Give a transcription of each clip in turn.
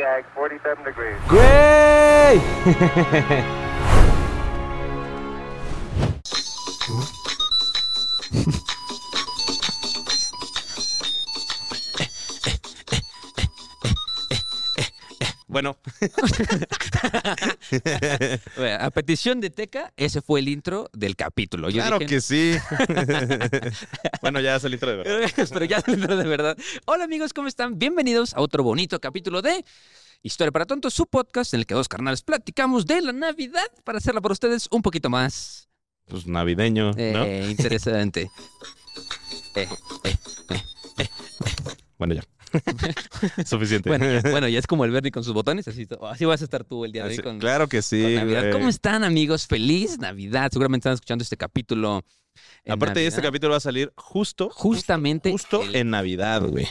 the ag, 47 degrees. ¡Güey! Bueno, Bueno, A petición de Teca, ese fue el intro del capítulo. Yo claro dije- que sí. bueno, ya es el intro de verdad. Pero ya el intro de verdad. Hola amigos, ¿cómo están? Bienvenidos a otro bonito capítulo de Historia para Tontos, su podcast en el que dos carnales platicamos de la Navidad para hacerla para ustedes un poquito más Pues navideño, ¿no? eh, interesante. Eh, Bueno, ya. Suficiente. bueno, ya, bueno, ya es como el Bernie con sus botones, así, así vas a estar tú el día de hoy con, claro que con sí. Navidad. güey. ¿Cómo están amigos? Feliz Navidad. Seguramente están escuchando este capítulo. en Aparte, este Navidad. capítulo va a salir justo, Justamente justo el, en Navidad, güey.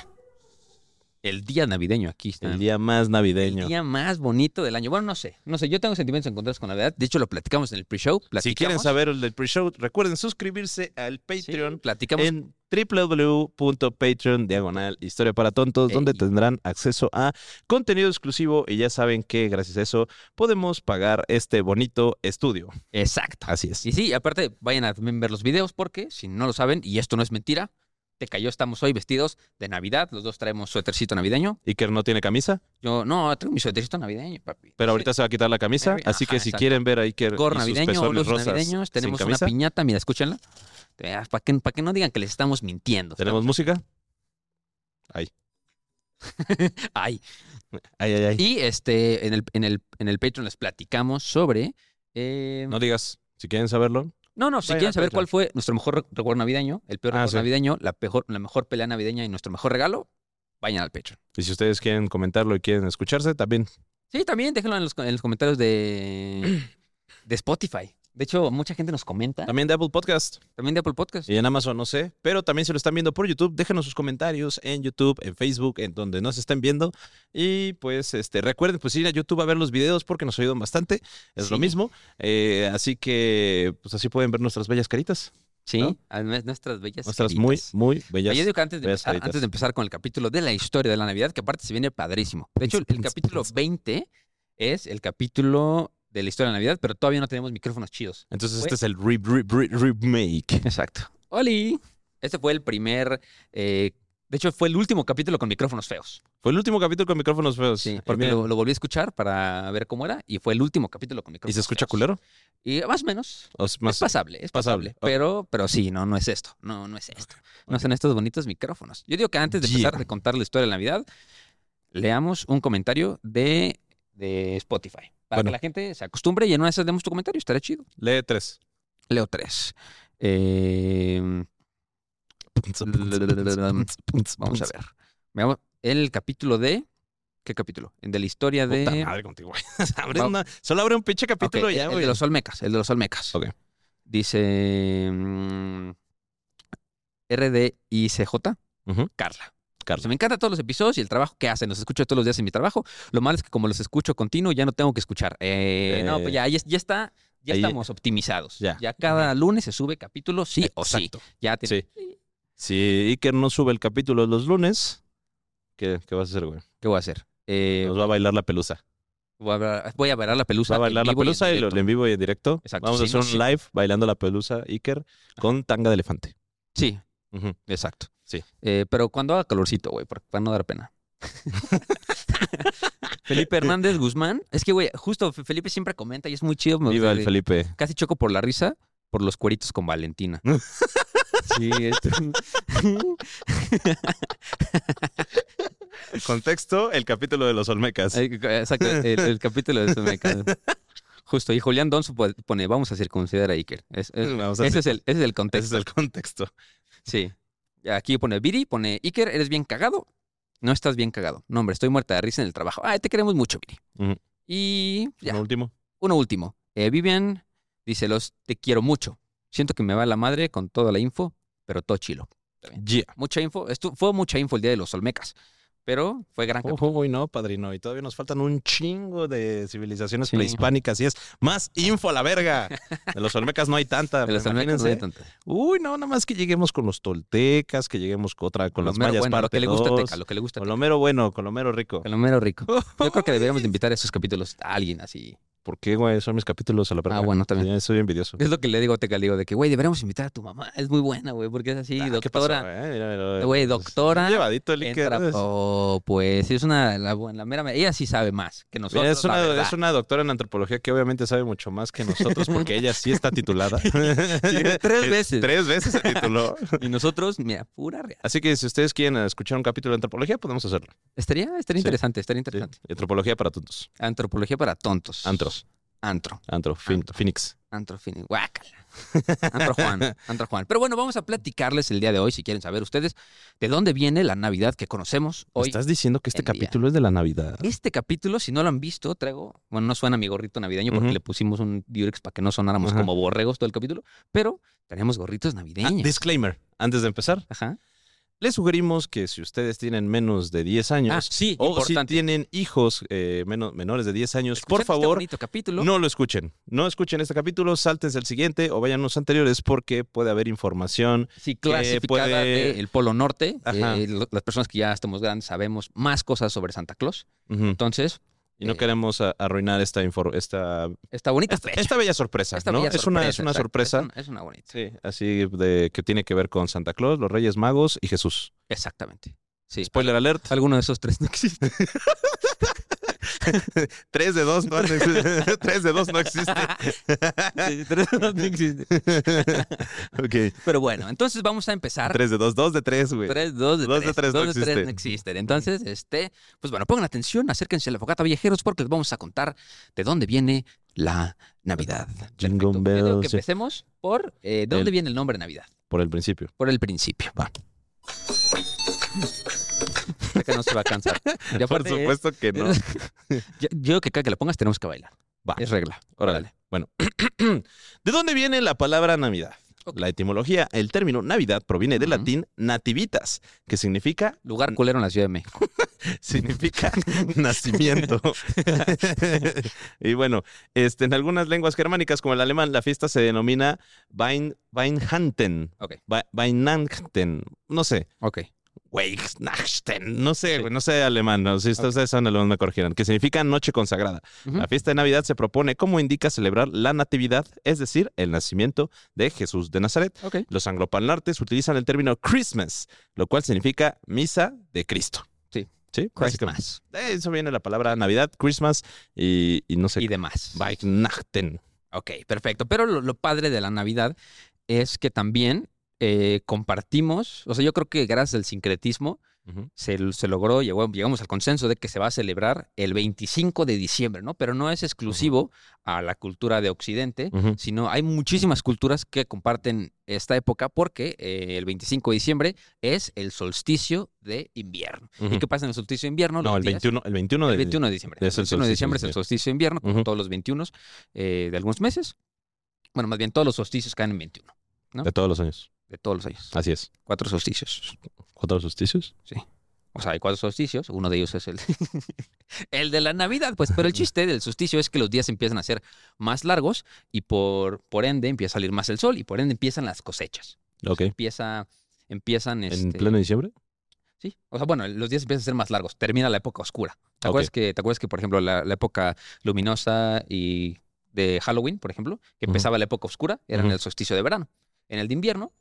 El día navideño aquí está. El día más navideño. El día más bonito del año. Bueno, no sé, no sé, yo tengo sentimientos encontrados con Navidad. De hecho, lo platicamos en el pre-show. Si quieren saber el del pre-show, recuerden suscribirse al Sí, Patreon platicamos. en www.patreon diagonal historia para tontos, donde tendrán acceso a contenido exclusivo y ya saben que gracias a eso podemos pagar este bonito estudio. Exacto. Así es. Y sí, aparte, vayan a también ver los videos porque, si no lo saben, y esto no es mentira, te cayó, estamos hoy vestidos de Navidad. Los dos traemos suétercito navideño. Iker no tiene camisa, Yo, no, traigo mi suétercito navideño, papi. pero ahorita se va a quitar la camisa, así que si exacto. quieren ver a Iker y sus navideño, los rosas navideños, tenemos una piñata, mira, escúchenla. Para que, pa' que no digan que les estamos mintiendo. ¿Tenemos música? Ay. Ay, ay, ay. Y este, en el, en el, en el Patreon les platicamos sobre. eh, No digas, si quieren saberlo, No, no, si quieren saber cuál fue nuestro mejor re- recuerdo navideño, el peor Ah, recuerdo sí. navideño, la mejor, la mejor pelea navideña y nuestro mejor regalo, vayan al Patreon. y si ustedes quieren comentarlo y quieren escucharse, también Sí, también déjenlo en los, en los comentarios de, de Spotify. De hecho, mucha gente nos comenta. También de Apple Podcast También de Apple Podcast. y en Amazon, no sé. Pero también si lo están viendo por YouTube, déjenos sus comentarios en YouTube, en Facebook, en donde nos estén viendo. Y pues este recuerden pues ir a YouTube a ver los videos porque nos ayudan bastante. Es lo mismo. Eh, así que pues así pueden ver nuestras bellas caritas. Sí, ¿no? nuestras bellas. Nuestras muy, caritas. muy bellas. Yo digo que antes de, empezar, caritas. antes de empezar con el capítulo de la historia de la Navidad, que aparte se viene padrísimo. De hecho, el, el capítulo 20 es el capítulo de la historia de la Navidad, pero todavía no tenemos micrófonos chidos. Entonces este es el re- re- re- remake. Exacto. ¡Oli! Este fue el primer. eh, de hecho, fue el último capítulo con micrófonos feos. Fue el último capítulo con micrófonos feos. Sí, Y porque lo, lo volví a escuchar para ver cómo era y fue el último capítulo con ¿Y micrófonos. se escucha feos. culero? Y más o menos. O es más- es pasable, es pasable. pasable. Pero, pero sí, no, no es esto. No, no es esto. No son estos bonitos micrófonos. Yo digo que antes de Yeah. empezar de contar la historia de la Navidad, leamos un comentario de, de Spotify. Para Bueno. que la gente se acostumbre y en una de esas leemos tu comentario, estaría chido. Lee tres. Leo tres. Eh, Vamos a ver. Veamos el capítulo de. ¿Qué capítulo? El de la historia de. Puta madre contigo, güey. Abre una- Solo abre un pinche capítulo y ya, el, el güey. de los Olmecas. El de los Olmecas. Ok. Dice. mm, RDICJ. Ujú. Carla. Carla. Sea, me encantan todos los episodios y el trabajo que hacen. Los escucho todos los días en mi trabajo. Lo malo es que como los escucho continuo, ya no tengo que escuchar. Eh, no, Eh, pues ya, ya, ya está. Ya ahí- estamos optimizados. Ya. cada lunes se sube capítulo, sí o sí. Ya tiene- Sí. Si Iker no sube el capítulo los lunes, ¿qué, qué vas a hacer, güey? ¿Qué voy a hacer? Eh, Nos va a bailar la pelusa. voy, a, ver- voy a bailar la pelusa. Va a en bailar la y en pelusa y, lo directo. en vivo y en directo. Exacto, Vamos a hacer no, un sí. live bailando la pelusa, Iker, con tanga de elefante. Sí, exacto. Sí. Eh, pero cuando haga calorcito, güey, porque para no dar pena. Felipe Hernández Guzmán. Es que, güey, justo Fe- Felipe siempre comenta y es muy chido. me- Viva el Felipe. Casi choco por la risa por los cueritos con Valentina. sí, esto. Contexto, el capítulo de los Olmecas. Exacto, el, el capítulo de Sumeca. Justo, y Julián Donzo po- pone, vamos a circuncidar a Iker. Es- es- Vamos a ese, es el, ese es el Ese contexto. es el contexto. Sí. Aquí pone Viri, pone Iker, ¿eres bien cagado? No estás bien cagado. No, hombre, estoy muerta de risa en el trabajo. Ay, te queremos mucho, Viri. Y ya, Uno último. uno último. Eh, Vivian dice, los te quiero mucho. Siento que me va la madre con toda la info, pero todo chilo. Yeah. Mucha info. Esto, fue mucha info el día de los Olmecas, pero fue gran capítulo. Ojo, y no, padrino. Y todavía nos faltan un chingo de civilizaciones Sí. prehispánicas y es más info a la verga. De los Olmecas no hay tanta. De los Olmecas no hay tanto. Uy, no, nada más que lleguemos con los toltecas, que lleguemos con otra, con Lo las mayas bueno, lo parte que le gusta. Teca, lo que le gusta a Con Teca. lo mero bueno, con lo mero rico. Con lo mero rico. Yo creo que deberíamos de invitar a esos capítulos a alguien así. ¿Por qué, güey? Son mis capítulos a la verga. Ah, bueno, también. Soy envidioso. Es lo que le digo a Teca, le digo de que, güey, deberíamos invitar a tu mamá. Es muy buena, güey, porque es así, Ah, ¿qué pasó, doctora. güey? Mira, mira, Güey, pues, doctora, Llevadito el. Entra, oh, pues es una, la, buena- la mera, ella sí sabe más que nosotros. Es, una, verdad. es una doctora en antropología que obviamente sabe mucho más que nosotros porque ella sí está titulada. tres veces. Tres veces se tituló. Y nosotros, mira, pura real. Así que si ustedes quieren escuchar un capítulo de antropología, podemos hacerlo. Estaría, estaría Sí. interesante, estaría Sí. interesante. Antropología para tontos. Antropología para tontos. Antros. Antro. Antro. Phoenix. Antro fin- Guácala. Antro Juan. Antro Juan. Pero bueno, vamos a platicarles el día de hoy, si quieren saber ustedes, de dónde viene la Navidad que conocemos hoy. ¿Estás diciendo que este día. capítulo es de la Navidad? Este capítulo, si no lo han visto, traigo. Bueno, no suena mi gorrito navideño porque le pusimos un Durex para que no sonáramos como borregos todo el capítulo, pero tenemos gorritos Ah, navideños. disclaimer. Antes de empezar, Ajá. Les sugerimos que si ustedes tienen menos de 10 años Ah, sí, o importante. si tienen hijos eh, menos, menores de 10 años, por este favor, capítulo. no lo escuchen. No escuchen este capítulo, sáltense al siguiente o vayan a los anteriores porque puede haber información. Sí, clasificada puede- del Polo Norte. Eh, las personas que ya estamos grandes sabemos más cosas sobre Santa Claus. Entonces, Y no Eh, queremos arruinar esta, esta, esta bonita esta, fecha. esta bella sorpresa, Esta ¿no? bella es, una, es una exacto, sorpresa. Es una, es una bonita. Sí, así de que tiene que ver con Santa Claus, los Reyes Magos y Jesús. Exactamente. Sí. Spoiler alert. Alguno de esos tres no existe. Tres de dos no, tres de dos no existe. Sí, tres no existe. ok. Pero bueno, entonces vamos a empezar. Tres de dos, dos de tres, güey. Tres, dos de Dos de tres. tres no dos de tres existen. no existen. Entonces, este, pues bueno, pongan atención, acérquense a la fogata viajeros porque les vamos a contar de dónde viene la Navidad. Jingle que bells, sí. empecemos por eh, ¿de dónde El- viene el nombre Navidad? Por el principio. Por el principio. Va. Sé que no se va a cansar. Y Por es- supuesto que no. yo, creo que cada que la pongas tenemos que bailar. Va. Es regla. Órale. Bueno, ¿de dónde viene la palabra Navidad? La etimología, el término Navidad proviene del latín nativitas, que significa Lugar culero en la Ciudad de México. significa nacimiento. y bueno, este, en algunas lenguas germánicas como el alemán, la fiesta se denomina Wein, Weinhanten. Ok. Wei- Weihnachten. No sé. Ok. Weihnachten. No sé, no sé alemán. No, si ustedes saben alemán me corregirán. Que significa noche consagrada. La fiesta de Navidad se propone como indica celebrar la natividad, es decir, el nacimiento de Jesús de Nazaret. Los angloparlantes utilizan el término Christmas, lo cual significa misa de Cristo. Sí. Sí. Christmas. De eso viene la palabra Navidad, Christmas y, y no sé. Y demás. Weihnachten. Ok, perfecto. Pero lo, lo padre de la Navidad es que también eh, compartimos, o sea, yo creo que gracias al sincretismo se, se logró, llegó- llegamos al consenso de que se va a celebrar el 25 de diciembre, ¿no? Pero no es exclusivo a la cultura de Occidente, sino hay muchísimas culturas que comparten esta época porque eh, el 25 de diciembre es el solsticio de invierno. ¿Y qué pasa en el solsticio de invierno? No, el días- 21, el 21 de el 21 de diciembre. es el el 21 de diciembre es el solsticio de invierno, como todos los 21 eh, de algunos meses. Bueno, más bien todos los solsticios caen en 21, ¿no? de todos los años. De todos los años. Así es. Cuatro solsticios. ¿Cuatro solsticios? O sea, hay cuatro solsticios, uno de ellos es el, el de la Navidad, pues, pero el chiste del solsticio es que los días empiezan a ser más largos y por, por ende empieza a salir más el sol y por ende empiezan las cosechas. Ok. Empieza, empiezan ¿En este, pleno diciembre? Sí, o sea, bueno, los días empiezan a ser más largos, termina la época oscura. ¿Te acuerdas que, te acuerdas que por ejemplo, la, la época luminosa y de Halloween, por ejemplo, que empezaba la época oscura, era en el solsticio de verano. En el de invierno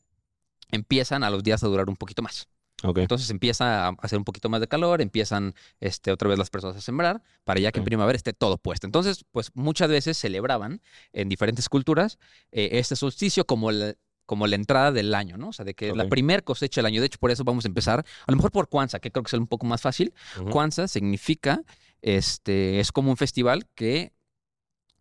empiezan a los días a durar un poquito más. Ok. Entonces empieza a hacer un poquito más de calor, empiezan este, otra vez las personas a sembrar para ya que en primavera esté todo puesto. Entonces, pues muchas veces celebraban en diferentes culturas eh, este solsticio como el, como la entrada del año, ¿no? O sea, de que la primer cosecha del año. De hecho, por eso vamos a empezar, a lo mejor por Kwanzaa, que creo que es un poco más fácil. Kwanzaa significa, este, es como un festival que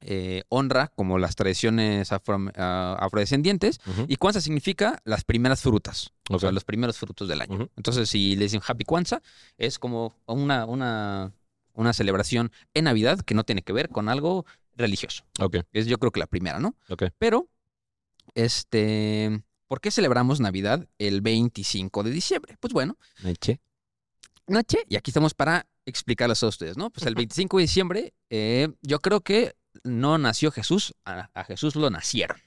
eh, honra como las tradiciones afro- ah, afrodescendientes. Y Kwanzaa significa las primeras frutas, o sea, los primeros frutos del año. Entonces, si le dicen Happy Kwanzaa, es como una, una, una celebración en Navidad que no tiene que ver con algo religioso. Es yo creo que la primera, ¿no? Pero, este, ¿por qué celebramos Navidad el 25 de diciembre? Pues bueno, Eche. noche, y aquí estamos para explicarles a ustedes, ¿no? Pues el 25 de diciembre, eh, yo creo que no nació Jesús, a, a Jesús lo nacieron.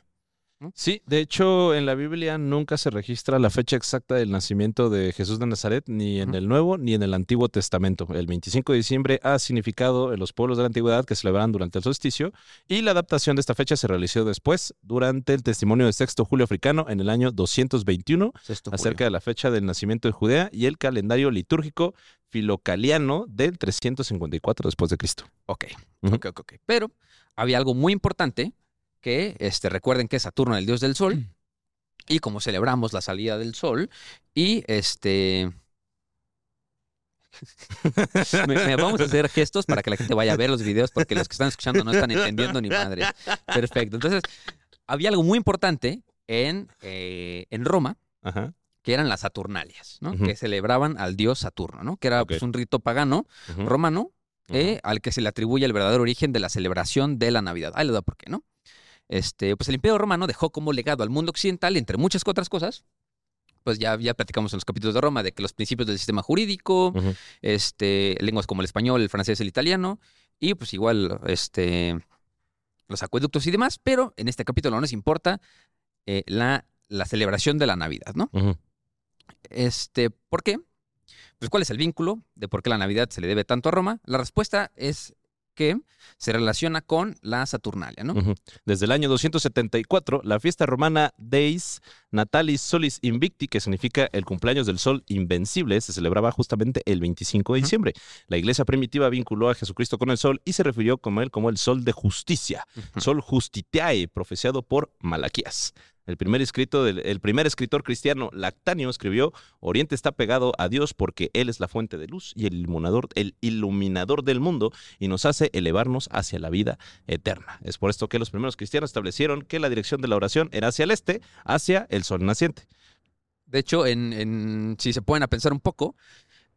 Sí, de hecho, en la Biblia nunca se registra la fecha exacta del nacimiento de Jesús de Nazaret, ni en el Nuevo ni en el Antiguo Testamento. El 25 de diciembre ha significado en los pueblos de la antigüedad que celebraban durante el solsticio, y la adaptación de esta fecha se realizó después, durante el testimonio de Sexto Julio Africano en el año 221, Sexto acerca de la fecha del nacimiento de Judea y el calendario litúrgico filocaliano del 354 después de Cristo. Ok, ok, ok. Pero había algo muy importante que este, recuerden que es Saturno, el dios del sol, y como celebramos la salida del sol, y este. me, me vamos a hacer gestos para que la gente vaya a ver los videos, porque los que están escuchando no están entendiendo ni madre. Perfecto. Entonces, había algo muy importante en, eh, en Roma, Ajá. que eran las Saturnalias, ¿no? Que celebraban al dios Saturno, ¿no? Que era pues, un rito pagano romano Eh, al que se le atribuye el verdadero origen de la celebración de la Navidad. Ahí le da por qué, ¿no? Este, pues el Imperio Romano dejó como legado al mundo occidental, entre muchas otras cosas, pues ya, ya platicamos en los capítulos de Roma de que los principios del sistema jurídico, este, lenguas como el español, el francés, el italiano, y pues igual este, los acueductos y demás, pero en este capítulo no nos importa eh, la, la celebración de la Navidad, ¿no? Este, ¿por qué? Pues, ¿cuál es el vínculo de por qué la Navidad se le debe tanto a Roma? La respuesta es que se relaciona con la Saturnalia, ¿no? Desde el año 274, la fiesta romana Deis Natalis Solis Invicti, que significa el cumpleaños del sol invencible, se celebraba justamente el 25 de diciembre. La iglesia primitiva vinculó a Jesucristo con el sol y se refirió como él como el sol de justicia, Ujú. sol justitiae, profeciado por Malaquías. El primer, escrito del, el primer escritor cristiano, Lactanio, escribió, Oriente está pegado a Dios porque Él es la fuente de luz y el iluminador, el iluminador del mundo y nos hace elevarnos hacia la vida eterna. Es por esto que los primeros cristianos establecieron que la dirección de la oración era hacia el este, hacia el sol naciente. De hecho, en, en- si se pueden a pensar un poco,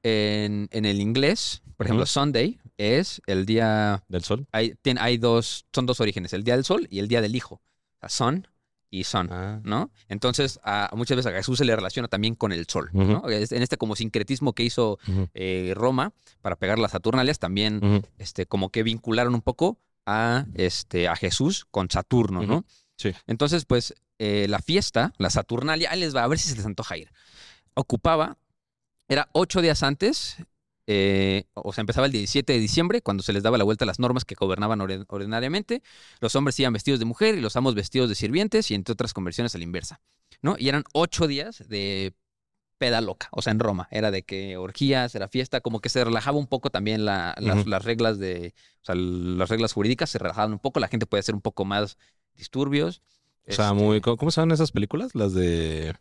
en, en el inglés, por ejemplo. Sunday es el día, ¿Del sol? hay, tiene- hay dos, son dos orígenes, el día del sol y el día del hijo. O sea, son y son. Ah. ¿no? Entonces, a, muchas veces a Jesús se le relaciona también con el sol. ¿no? En este como sincretismo que hizo eh, Roma para pegar las Saturnalias, también este, como que vincularon un poco a, este, a Jesús con Saturno, ¿no? Sí. Entonces, pues, eh, la fiesta, la Saturnalia, ahí les va, a ver si se les antoja ir. Ocupaba, era ocho días antes, eh, o sea, empezaba el 17 de diciembre, cuando se les daba la vuelta a las normas que gobernaban ordinariamente. Los hombres iban vestidos de mujer y los amos vestidos de sirvientes, y entre otras conversiones a la inversa, ¿no? Y eran ocho días de peda loca, o sea, en Roma. Era de que orgías, era fiesta, como que se relajaba un poco también la- las, reglas de, o sea, las reglas jurídicas se relajaban un poco, la gente podía hacer un poco más disturbios. O sea, Este, muy. ¿Cómo cómo se llaman esas películas? Las de.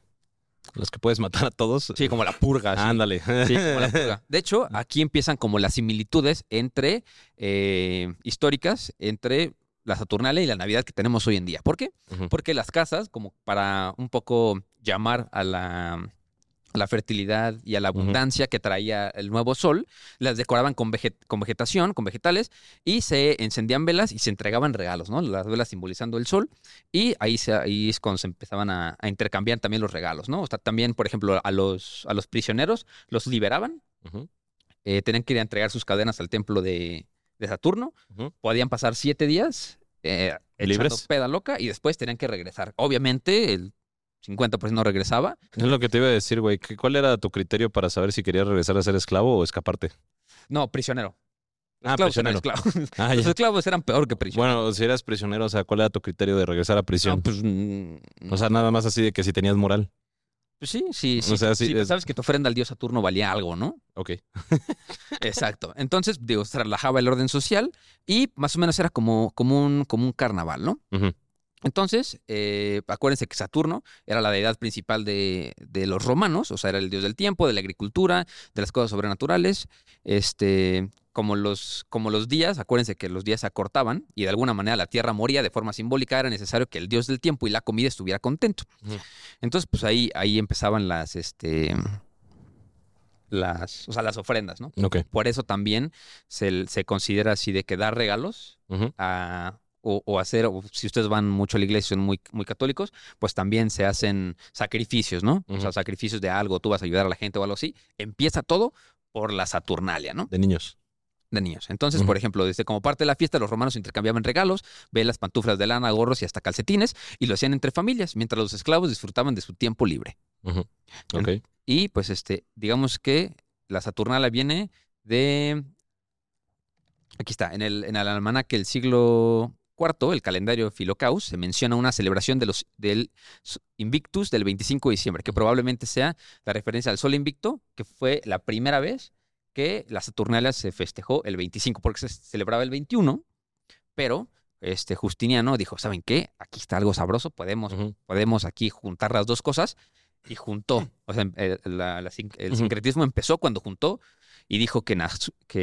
Las que puedes matar a todos. Sí, como la purga. sí. Ándale. Sí, como la purga. De hecho, aquí empiezan como las similitudes entre eh, históricas entre la Saturnalia y la Navidad que tenemos hoy en día. ¿Por qué? Porque las casas, como para un poco llamar a la, la fertilidad y a la abundancia que traía el nuevo sol, las decoraban con, veget- con vegetación, con vegetales, y se encendían velas y se entregaban regalos, ¿no? Las velas simbolizando el sol, y ahí, se, ahí es cuando se empezaban a, a intercambiar también los regalos, ¿no? O sea, también, por ejemplo, a los, a los prisioneros los liberaban, eh, tenían que ir a entregar sus cadenas al templo de, de Saturno, podían pasar siete días eh, echando ¿Libres? peda loca y después tenían que regresar. Obviamente, el 50% no regresaba. Es lo que te iba a decir, güey. ¿Cuál era tu criterio para saber si querías regresar a ser esclavo o escaparte? No, prisionero. Ah, Esclavos eran prisionero. esclavos. Ah, Los esclavos eran peor que prisioneros. Bueno, si eras prisionero, o sea, ¿cuál era tu criterio de regresar a prisión? No, pues, mm, o sea, nada más así de que si tenías moral. pues sí, sí, o sí. sea, sí, sí, es- Sabes que tu ofrenda al dios Saturno valía algo, ¿no? Ok. Exacto. Entonces, digo, se relajaba el orden social y más o menos era como, como, un, como un carnaval, ¿no? Ujú. Entonces, eh, acuérdense que Saturno era la deidad principal de, de los romanos, o sea, era el dios del tiempo, de la agricultura, de las cosas sobrenaturales. Este, como los, como los días, acuérdense que los días se acortaban y de alguna manera la tierra moría de forma simbólica, era necesario que el dios del tiempo y la comida estuviera contento. Entonces, pues ahí, ahí empezaban las, este, las, o sea, las ofrendas, ¿no? Por eso también se, se considera así de que dar regalos a- o, o hacer, o si ustedes van mucho a la iglesia, son muy, muy católicos, pues también se hacen sacrificios, ¿no? O sea, sacrificios de algo, tú vas a ayudar a la gente o algo así. Empieza todo por la Saturnalia, ¿no? De niños. De niños. Entonces, por ejemplo, desde como parte de la fiesta, los romanos intercambiaban regalos, velas, pantuflas de lana, gorros y hasta calcetines, y lo hacían entre familias, mientras los esclavos disfrutaban de su tiempo libre. Ujú. Ok. Y pues este, digamos que la Saturnalia viene de. Aquí está, en el, en el almanaque del siglo IV, el calendario Filocaus, se menciona una celebración de los, del Invictus del 25 de diciembre, que probablemente sea la referencia al Sol Invicto, que fue la primera vez que la Saturnalia se festejó el 25, porque se celebraba el 21, pero este Justiniano dijo, ¿saben qué? Aquí está algo sabroso, podemos podemos aquí juntar las dos cosas y juntó. O sea, el, la- la sin- el sincretismo empezó cuando juntó y dijo que,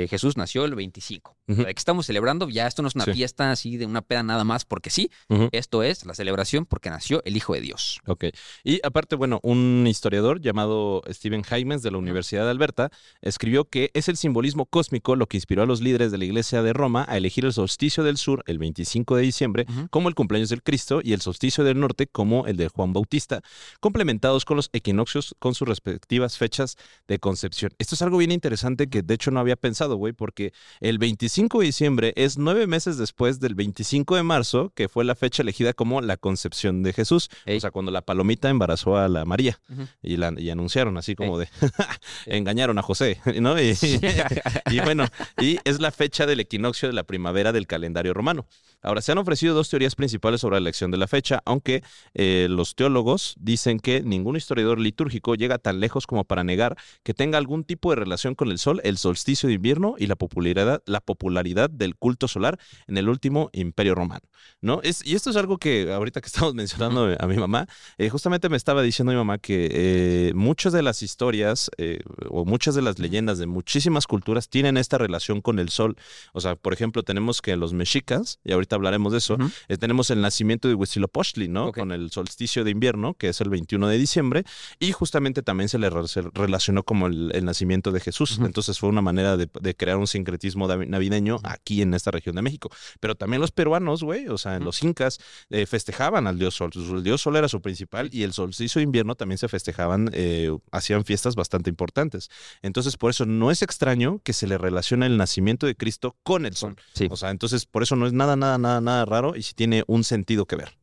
Jesús nació el 25. O sea, Ujú. de que estamos celebrando, ya esto no es una Sí. fiesta así de una peda nada más porque sí, esto es la celebración porque nació el Hijo de Dios. Ok. Y aparte, bueno, un historiador llamado Stephen Hymes de la Universidad de Alberta escribió que es el simbolismo cósmico lo que inspiró a los líderes de la Iglesia de Roma a elegir el solsticio del sur, el 25 de diciembre, como el cumpleaños del Cristo y el solsticio del norte como el de Juan Bautista, complementados con los equinoccios con sus respectivas fechas de concepción. Esto es algo bien interesante que de hecho no había pensado, güey, porque el 25 de diciembre es nueve meses después del 25 de marzo, que fue la fecha elegida como la concepción de Jesús. Ey. O sea, cuando la palomita embarazó a la María y, la, y anunciaron así como de engañaron a José, ¿no? Y, y bueno, y es la fecha del equinoccio de la primavera del calendario romano. Ahora, se han ofrecido dos teorías principales sobre la elección de la fecha, aunque eh, los teólogos dicen que ningún historiador litúrgico llega tan lejos como para negar que tenga algún tipo de relación con el sol, el solsticio de invierno y la popularidad, la popularidad del culto solar en el último imperio romano, ¿no? Es, y esto es algo que ahorita que estamos mencionando a mi mamá, eh, justamente me estaba diciendo mi mamá que eh, muchas de las historias eh, o muchas de las leyendas de muchísimas culturas tienen esta relación con el sol. O sea, por ejemplo, tenemos que los mexicas, y ahorita hablaremos de eso, tenemos el nacimiento de Huitzilopochtli, ¿no? Con el solsticio de invierno, que es el 21 de diciembre, y justamente también se le re- se relacionó como el, el nacimiento de Jesús. Entonces fue una manera de, de crear un sincretismo navideño aquí en esta región de México. Pero también los peruanos, güey, o sea, los incas eh, festejaban al dios sol. El dios sol era su principal y el solsticio de invierno también se festejaban, eh, hacían fiestas bastante importantes. Entonces, por eso no es extraño que se le relacione el nacimiento de Cristo con el sol. Sí, O sea, entonces por eso no es nada, nada, nada, nada raro y sí tiene un sentido que ver.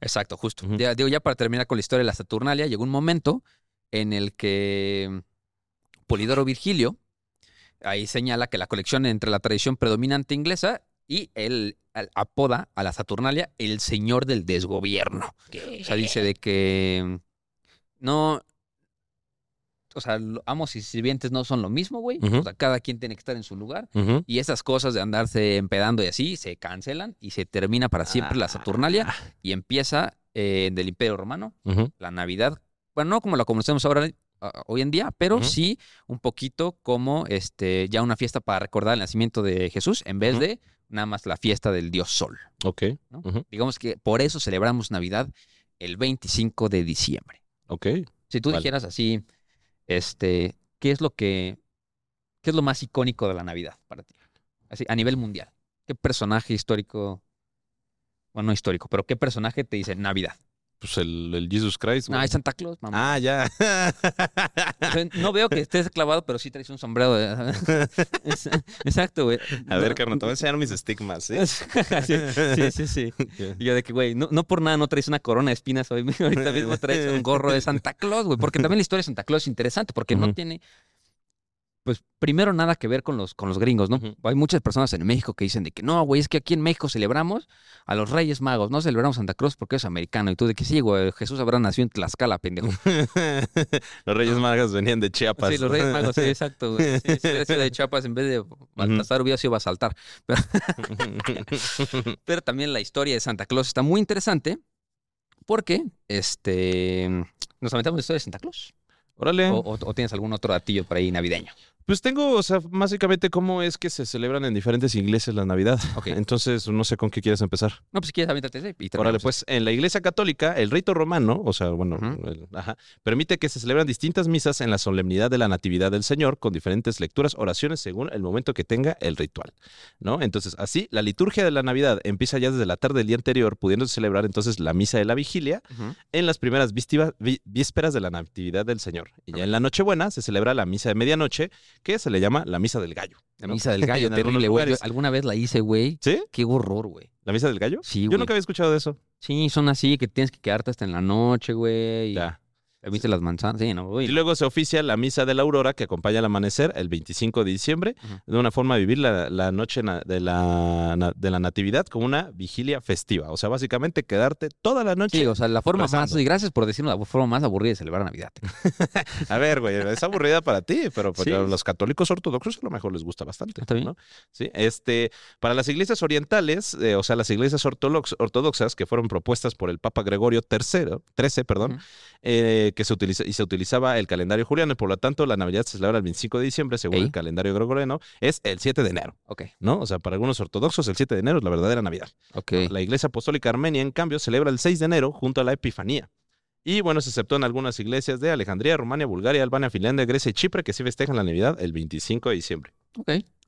exacto, justo. Ya, digo, ya para terminar con la historia de la Saturnalia, llegó un momento en el que Polidoro Virgilio ahí señala que la colección entre la tradición predominante inglesa y él apoda a la Saturnalia el señor del desgobierno. O sea, dice de que no. O sea, amos y sirvientes no son lo mismo, güey. O sea, cada quien tiene que estar en su lugar. Y esas cosas de andarse empedando y así se cancelan y se termina para siempre la Saturnalia y empieza eh, del Imperio Romano, la Navidad. Bueno, no como la conocemos ahora hoy en día, pero sí un poquito como este ya una fiesta para recordar el nacimiento de Jesús en vez de nada más la fiesta del Dios Sol. Ok. Digamos que por eso celebramos Navidad el 25 de diciembre. ok. Si tú Vale. dijeras así, este, ¿qué es lo que, qué es lo más icónico de la Navidad para ti? Así, a nivel mundial. ¿Qué personaje histórico, bueno, no histórico, pero qué personaje te dice Navidad? Pues el, el Jesus Christ. No, güey. es Santa Claus, mamá. Ah, ya. O sea, no veo que estés clavado, pero sí traes un sombrero. Es- Exacto, güey. A ver, carnal, te voy a enseñar mis estigmas, ¿eh? sí, sí, sí, sí. Y yo de que, güey, no, no por nada no traes una corona de espinas hoy. Ahorita mismo traes un gorro de Santa Claus, güey. Porque también la historia de Santa Claus es interesante, porque no Ujú. tiene. Pues primero nada que ver con los, con los gringos, ¿no? Hay muchas personas en México que dicen de que no, güey, es que aquí en México celebramos a los Reyes Magos, no celebramos Santa Cruz porque es americano. Y tú de que sí, güey, Jesús habrá nacido en Tlaxcala, pendejo. los Reyes Magos venían de Chiapas. Sí, los Reyes Magos, sí, exacto, güey. Sí, si hubiera sido de Chiapas, en vez de Baltasar hubiera sido Basaltar. Pero, pero también la historia de Santa Claus está muy interesante porque, este, nos aventamos la historia de Santa Claus. Órale. O, o- o tienes algún otro datillo por ahí navideño. Pues tengo, o sea, básicamente cómo es que se celebran en diferentes iglesias la Navidad. Entonces, no sé con qué quieres empezar. No, pues si quieres, aviéntate ese y Órale, pues en la iglesia católica, el rito romano, o sea, bueno, el- ajá, permite que se celebran distintas misas en la solemnidad de la Natividad del Señor con diferentes lecturas, oraciones según el momento que tenga el ritual, ¿no? Entonces, así, la liturgia de la Navidad empieza ya desde la tarde del día anterior, pudiendo celebrar entonces la misa de la vigilia en las primeras vísperas de la Natividad del Señor. Y ya en la Nochebuena se celebra la misa de medianoche, que se le llama la misa del gallo. La ¿no? misa del gallo, terrible, güey. Alguna vez la hice, güey. ¿Sí? Qué horror, güey. ¿La misa del gallo? Sí, Yo nunca había escuchado de eso. Sí, son así que tienes que quedarte hasta en la noche, güey. Ya. ¿Viste las manzanas? Sí, no, Y güey. luego se oficia la misa de la aurora que acompaña el amanecer el 25 de diciembre, de una forma de vivir la, la noche de la, de la natividad como una vigilia festiva. O sea, básicamente quedarte toda la noche. Sí, o sea, la forma más, y gracias por decirnos la forma más aburrida de celebrar Navidad. A ver, güey, es aburrida para ti, pero pues, Sí. a los católicos ortodoxos a lo mejor les gusta bastante. Está bien. ¿no? Sí, este, para las iglesias orientales, eh, o sea, las iglesias ortodox- ortodoxas que fueron propuestas por el Papa Gregorio III, 13, perdón, eh, que se utiliza y se utilizaba el calendario juliano, y por lo tanto la Navidad se celebra el 25 de diciembre, según el calendario gregoriano, es el 7 de enero, Ok, ¿no? O sea, para algunos ortodoxos el 7 de enero es la verdadera Navidad. La Iglesia Apostólica Armenia, en cambio, celebra el 6 de enero junto a la Epifanía. Y bueno, se aceptó en algunas iglesias de Alejandría, Rumania, Bulgaria, Albania, Finlandia, Grecia y Chipre que sí festejan la Navidad el 25 de diciembre.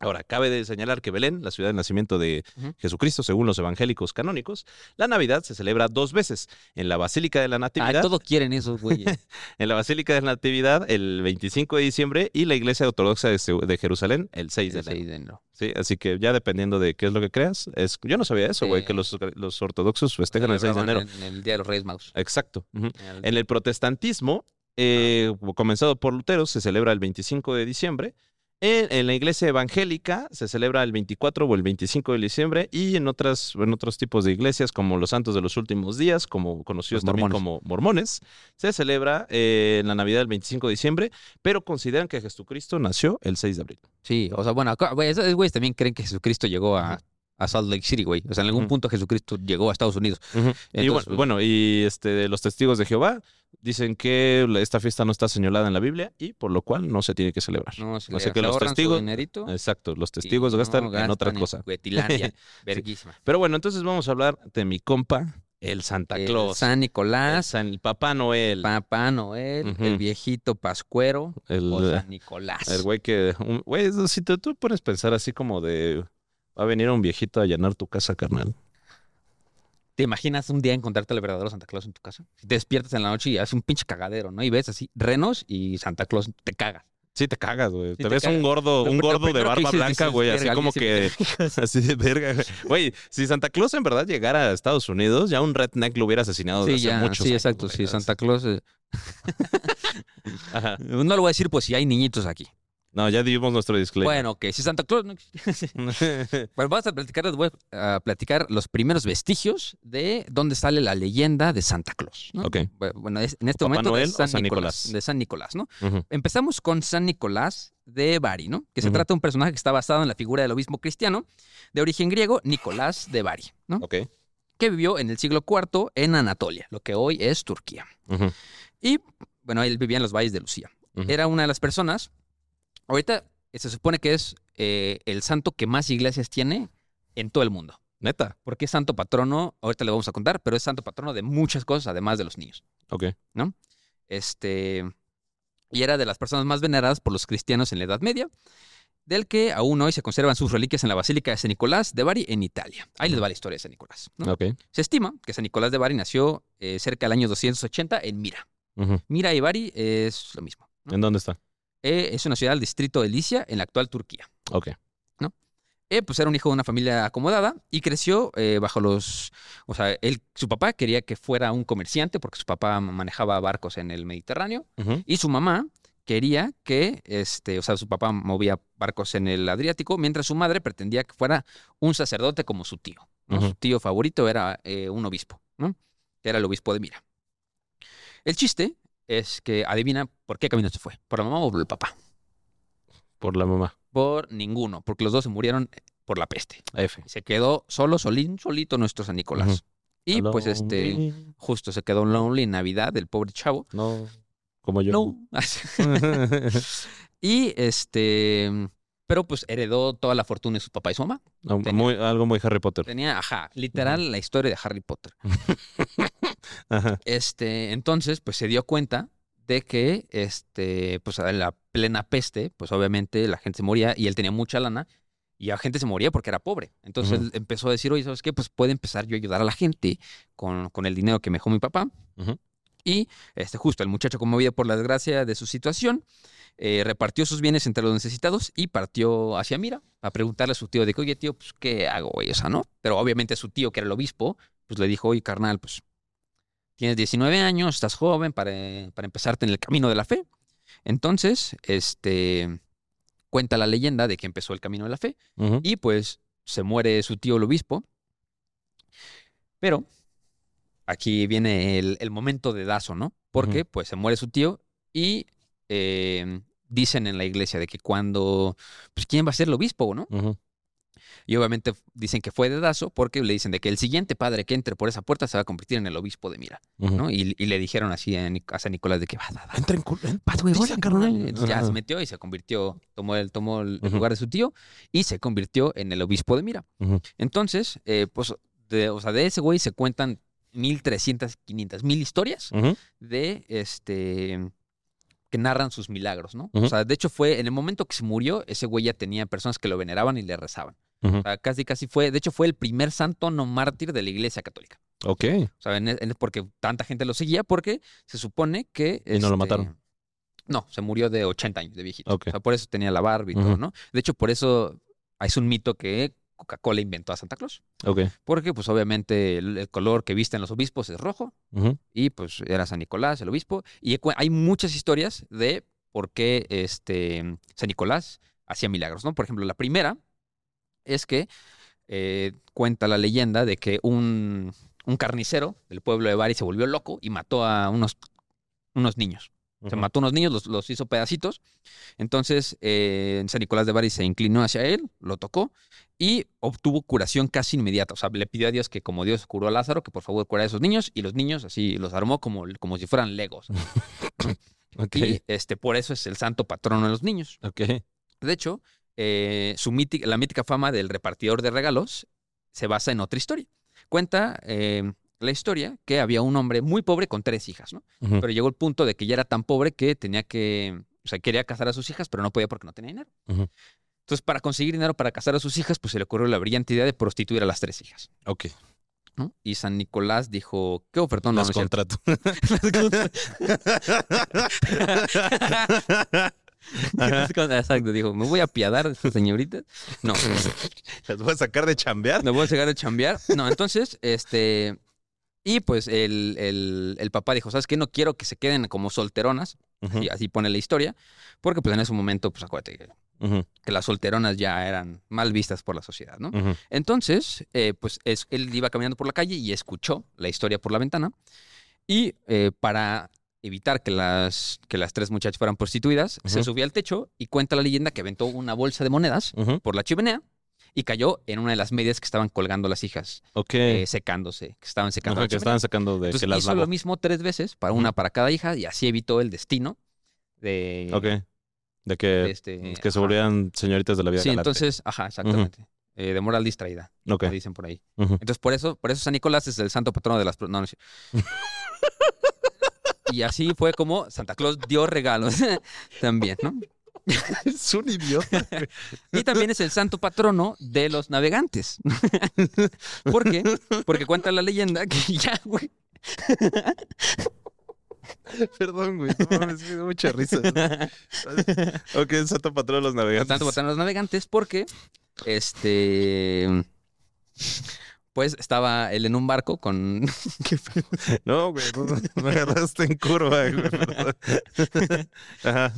Ahora, cabe de señalar que Belén, la ciudad de nacimiento de. Jesucristo, según los evangélicos canónicos, la Navidad se celebra dos veces, en la Basílica de la Ah, Natividad, todo quieren esos, güey. en la Basílica de la Natividad el 25 de diciembre y la Iglesia Ortodoxa de, Jerusalén el 6 de El enero. 6 de enero. Sí, así que ya dependiendo de qué es lo que creas, es, yo no sabía eso, güey, Sí. que los, los ortodoxos festejan el 6 de enero. En, en el Día de los Reyes Magos. Exacto. El- En el protestantismo, eh, comenzado por Lutero, se celebra el 25 de diciembre. En, en la iglesia evangélica se celebra el 24 o el 25 de diciembre y en otras en otros tipos de iglesias como los santos de los últimos días, como conocidos Los también mormones. como mormones, se celebra eh, la Navidad el 25 de diciembre, pero consideran que Jesucristo nació el 6 de abril. Sí, o sea, bueno, acá- güey, esos güeyes también creen que Jesucristo llegó a, a Salt Lake City, güey. O sea, en algún punto Jesucristo llegó a Estados Unidos. y Entonces, bueno, bueno, y este, los testigos de Jehová dicen que esta fiesta no está señalada en la Biblia y por lo cual no se tiene que celebrar. No, se O sea que los testigos- dinerito Exacto, los testigos no gastan, en otra gastan cosa. Verguísima. Pero bueno, entonces vamos a hablar de mi compa, el Santa El Claus. San el, Nicolás, San- el Papá Noel. Papá Noel, el viejito Pascuero el, o San Nicolás. el güey que. Güey, si te, tú pones pensar así como de. Va a venir un viejito a llenar tu casa, carnal. ¿Te imaginas un día encontrarte al verdadero Santa Claus en tu casa? Te despiertas en la noche y haces un pinche cagadero, ¿no? Y ves así renos y Santa Claus te caga. Sí, te cagas, güey. Sí te, te ves cagas. un gordo, un gordo de barba dices, blanca, güey. Así "Verga, como que. Así de verga, güey. Güey, si Santa Claus en verdad llegara a Estados Unidos, ya un redneck lo hubiera asesinado Sí, desde hace ya, muchos sí, años, exacto. güey. Sí, Santa Claus. eh, Ajá. No lo voy a decir, pues si hay niñitos aquí. No, ya dimos nuestro disclaimer. Bueno, que si Santa Claus no existe. Pues vamos a platicar, les voy a platicar los primeros vestigios de dónde sale la leyenda de Santa Claus. ¿no? Ok. Bueno, es- en este ¿Papá momento de Noel o San, San Nicolás, Nicolás? De San Nicolás, ¿no? Empezamos con San Nicolás de Bari, ¿no? Que se trata de un personaje que está basado en la figura del obispo cristiano de origen griego, Nicolás de Bari, ¿no? Ok. Que vivió en el siglo IV en Anatolia, lo que hoy es Turquía. Y, bueno, él vivía en los valles de Lucía. Era una de las personas, ahorita eh, se supone que es eh, el santo que más iglesias tiene en todo el mundo. Neta. Porque es santo patrono, ahorita le vamos a contar, pero es santo patrono de muchas cosas, además de los niños. Ok. Este, y era de las personas más veneradas por los cristianos en la Edad Media, del que aún hoy se conservan sus reliquias en la Basílica de San Nicolás de Bari, en Italia. Ahí les va la historia de San Nicolás. ¿no? Ok. Se estima que San Nicolás de Bari nació eh, cerca del año 280 en Mira. Mira y Bari es lo mismo. ¿no? ¿En dónde está? Eh, es una ciudad del distrito de Licia, en la actual Turquía. Ok. Eh, pues era un hijo de una familia acomodada y creció eh, bajo los... O sea, él, su papá quería que fuera un comerciante porque su papá manejaba barcos en el Mediterráneo y su mamá quería que, este, o sea, su papá movía barcos en el Adriático, mientras su madre pretendía que fuera un sacerdote como su tío. ¿no? Su tío favorito era eh, un obispo, ¿no? Que era el obispo de Mira. El chiste es que adivina por qué camino se fue, por la mamá o por el papá. Por la mamá. Por ninguno, porque los dos se murieron por la peste. F. Se quedó solo, solín, solito nuestro San Nicolás. Y pues este, justo se quedó lonely en Navidad, el pobre chavo. No, como yo. No. y este, pero pues heredó toda la fortuna de su papá y su mamá. No, Tenía- muy- algo muy Harry Potter. Tenía, ajá, literal la historia de Harry Potter. Ajá. Este, entonces, pues se dio cuenta de que, este, pues en la plena peste, pues obviamente la gente se moría y él tenía mucha lana y la gente se moría porque era pobre. Entonces él empezó a decir, oye, ¿sabes qué? Pues puede empezar yo a ayudar a la gente con, con el dinero que me dejó mi papá. Y este, justo el muchacho, conmovido por la desgracia de su situación, eh, repartió sus bienes entre los necesitados y partió hacia Mira a preguntarle a su tío de que, oye, tío, pues, ¿qué hago, güey? O sea, ¿no? Pero obviamente su tío, que era el obispo, pues le dijo, oye, carnal, pues, tienes 19 años, estás joven para, para empezarte en el camino de la fe. Entonces, este, cuenta la leyenda de que empezó el camino de la fe y pues se muere su tío el obispo. Pero aquí viene el, el momento de Dazo, ¿no? Porque pues se muere su tío y eh, dicen en la iglesia de que cuando, pues quién va a ser el obispo, ¿no? Y obviamente dicen que fue de Dazo porque le dicen de que el siguiente padre que entre por esa puerta se va a convertir en el obispo de Mira. ¿no? Y, y le dijeron así a, a San Nicolás de que va, va, Entra en ya se metió y se convirtió, tomó el, tomó el, lugar de su tío y se convirtió en el obispo de Mira. Entonces, eh, pues, de, o sea, de ese güey se cuentan 1300, 500 mil historias de este que narran sus milagros, ¿no? O sea, de hecho fue en el momento que se murió, ese güey ya tenía personas que lo veneraban y le rezaban. O sea, casi, casi fue, de hecho fue el primer santo no mártir de la Iglesia Católica. Ok. O sea, en- en- porque tanta gente lo seguía, porque se supone que... ¿Y no lo este, mataron? No, se murió de 80 años de viejito. Ok. O sea, por eso tenía la barba y todo. ¿no? De hecho, por eso es un mito que Coca-Cola inventó a Santa Claus. Ok. Porque, pues, obviamente, el, el color que visten los obispos es rojo. Y, pues, era San Nicolás, el obispo. Y hay muchas historias de por qué este, San Nicolás hacía milagros, ¿no? Por ejemplo, la primera es que eh, cuenta la leyenda de que un, un carnicero del pueblo de Bari se volvió loco y mató a unos, unos niños. Se mató a unos niños, los, los hizo pedacitos. Entonces, eh, San Nicolás de Bari se inclinó hacia él, lo tocó y obtuvo curación casi inmediata. O sea, le pidió a Dios que, como Dios curó a Lázaro, que por favor curara a esos niños. Y los niños así los armó como, como si fueran legos. Y este, por eso es el santo patrono de los niños. De hecho, eh, su mítica- la mítica fama del repartidor de regalos se basa en otra historia. Cuenta eh, la historia que había un hombre muy pobre con tres hijas, ¿no? Pero llegó el punto de que ya era tan pobre que tenía que, o sea, quería casar a sus hijas, pero no podía porque no tenía dinero. Entonces, para conseguir dinero para casar a sus hijas, pues se le ocurrió la brillante idea de prostituir a las tres hijas. Ok. ¿no? Y San Nicolás dijo, ¿qué ofertón? No, Las no contrato. Exacto, dijo, me voy a apiadar de estas señoritas. No, Las voy a sacar de chambear. me voy a llegar a chambear. No, entonces, este... Y pues el, el- el papá dijo, ¿sabes qué? No quiero que se queden como solteronas. Y así pone la historia. Porque pues en ese momento, pues acuérdate que, las solteronas ya eran mal vistas por la sociedad, ¿no? Entonces, eh, pues es- él iba caminando por la calle y escuchó la historia por la ventana. Y eh, para evitar que las, que las tres muchachas fueran prostituidas, se subió al techo y cuenta la leyenda que aventó una bolsa de monedas por la chimenea y cayó en una de las medias que estaban colgando las hijas, Ok. eh, secándose, que estaban secando. Ajá, que estaban sacando de Entonces que las hizo lo mismo tres veces, para una para cada hija, y así evitó el destino de, Ok. De de que, este... que se volvían señoritas de la vida Sí, galante. entonces, ajá, exactamente. Eh, de moral distraída, Ok. como dicen por ahí. Entonces, por eso, por eso San Nicolás es el santo patrono de las... No, no. y así fue como Santa Claus dio regalos también, ¿no? Es un idiota. Y también es el santo patrono de los navegantes. ¿Por qué? Porque cuenta la leyenda que ya, güey. Perdón, güey. No me dio mucha risa. ok, el santo patrón de los navegantes. Santo patrono de los navegantes porque, este... pues estaba él en un barco con... No, güey, no, me agarraste en curva, güey. Ajá.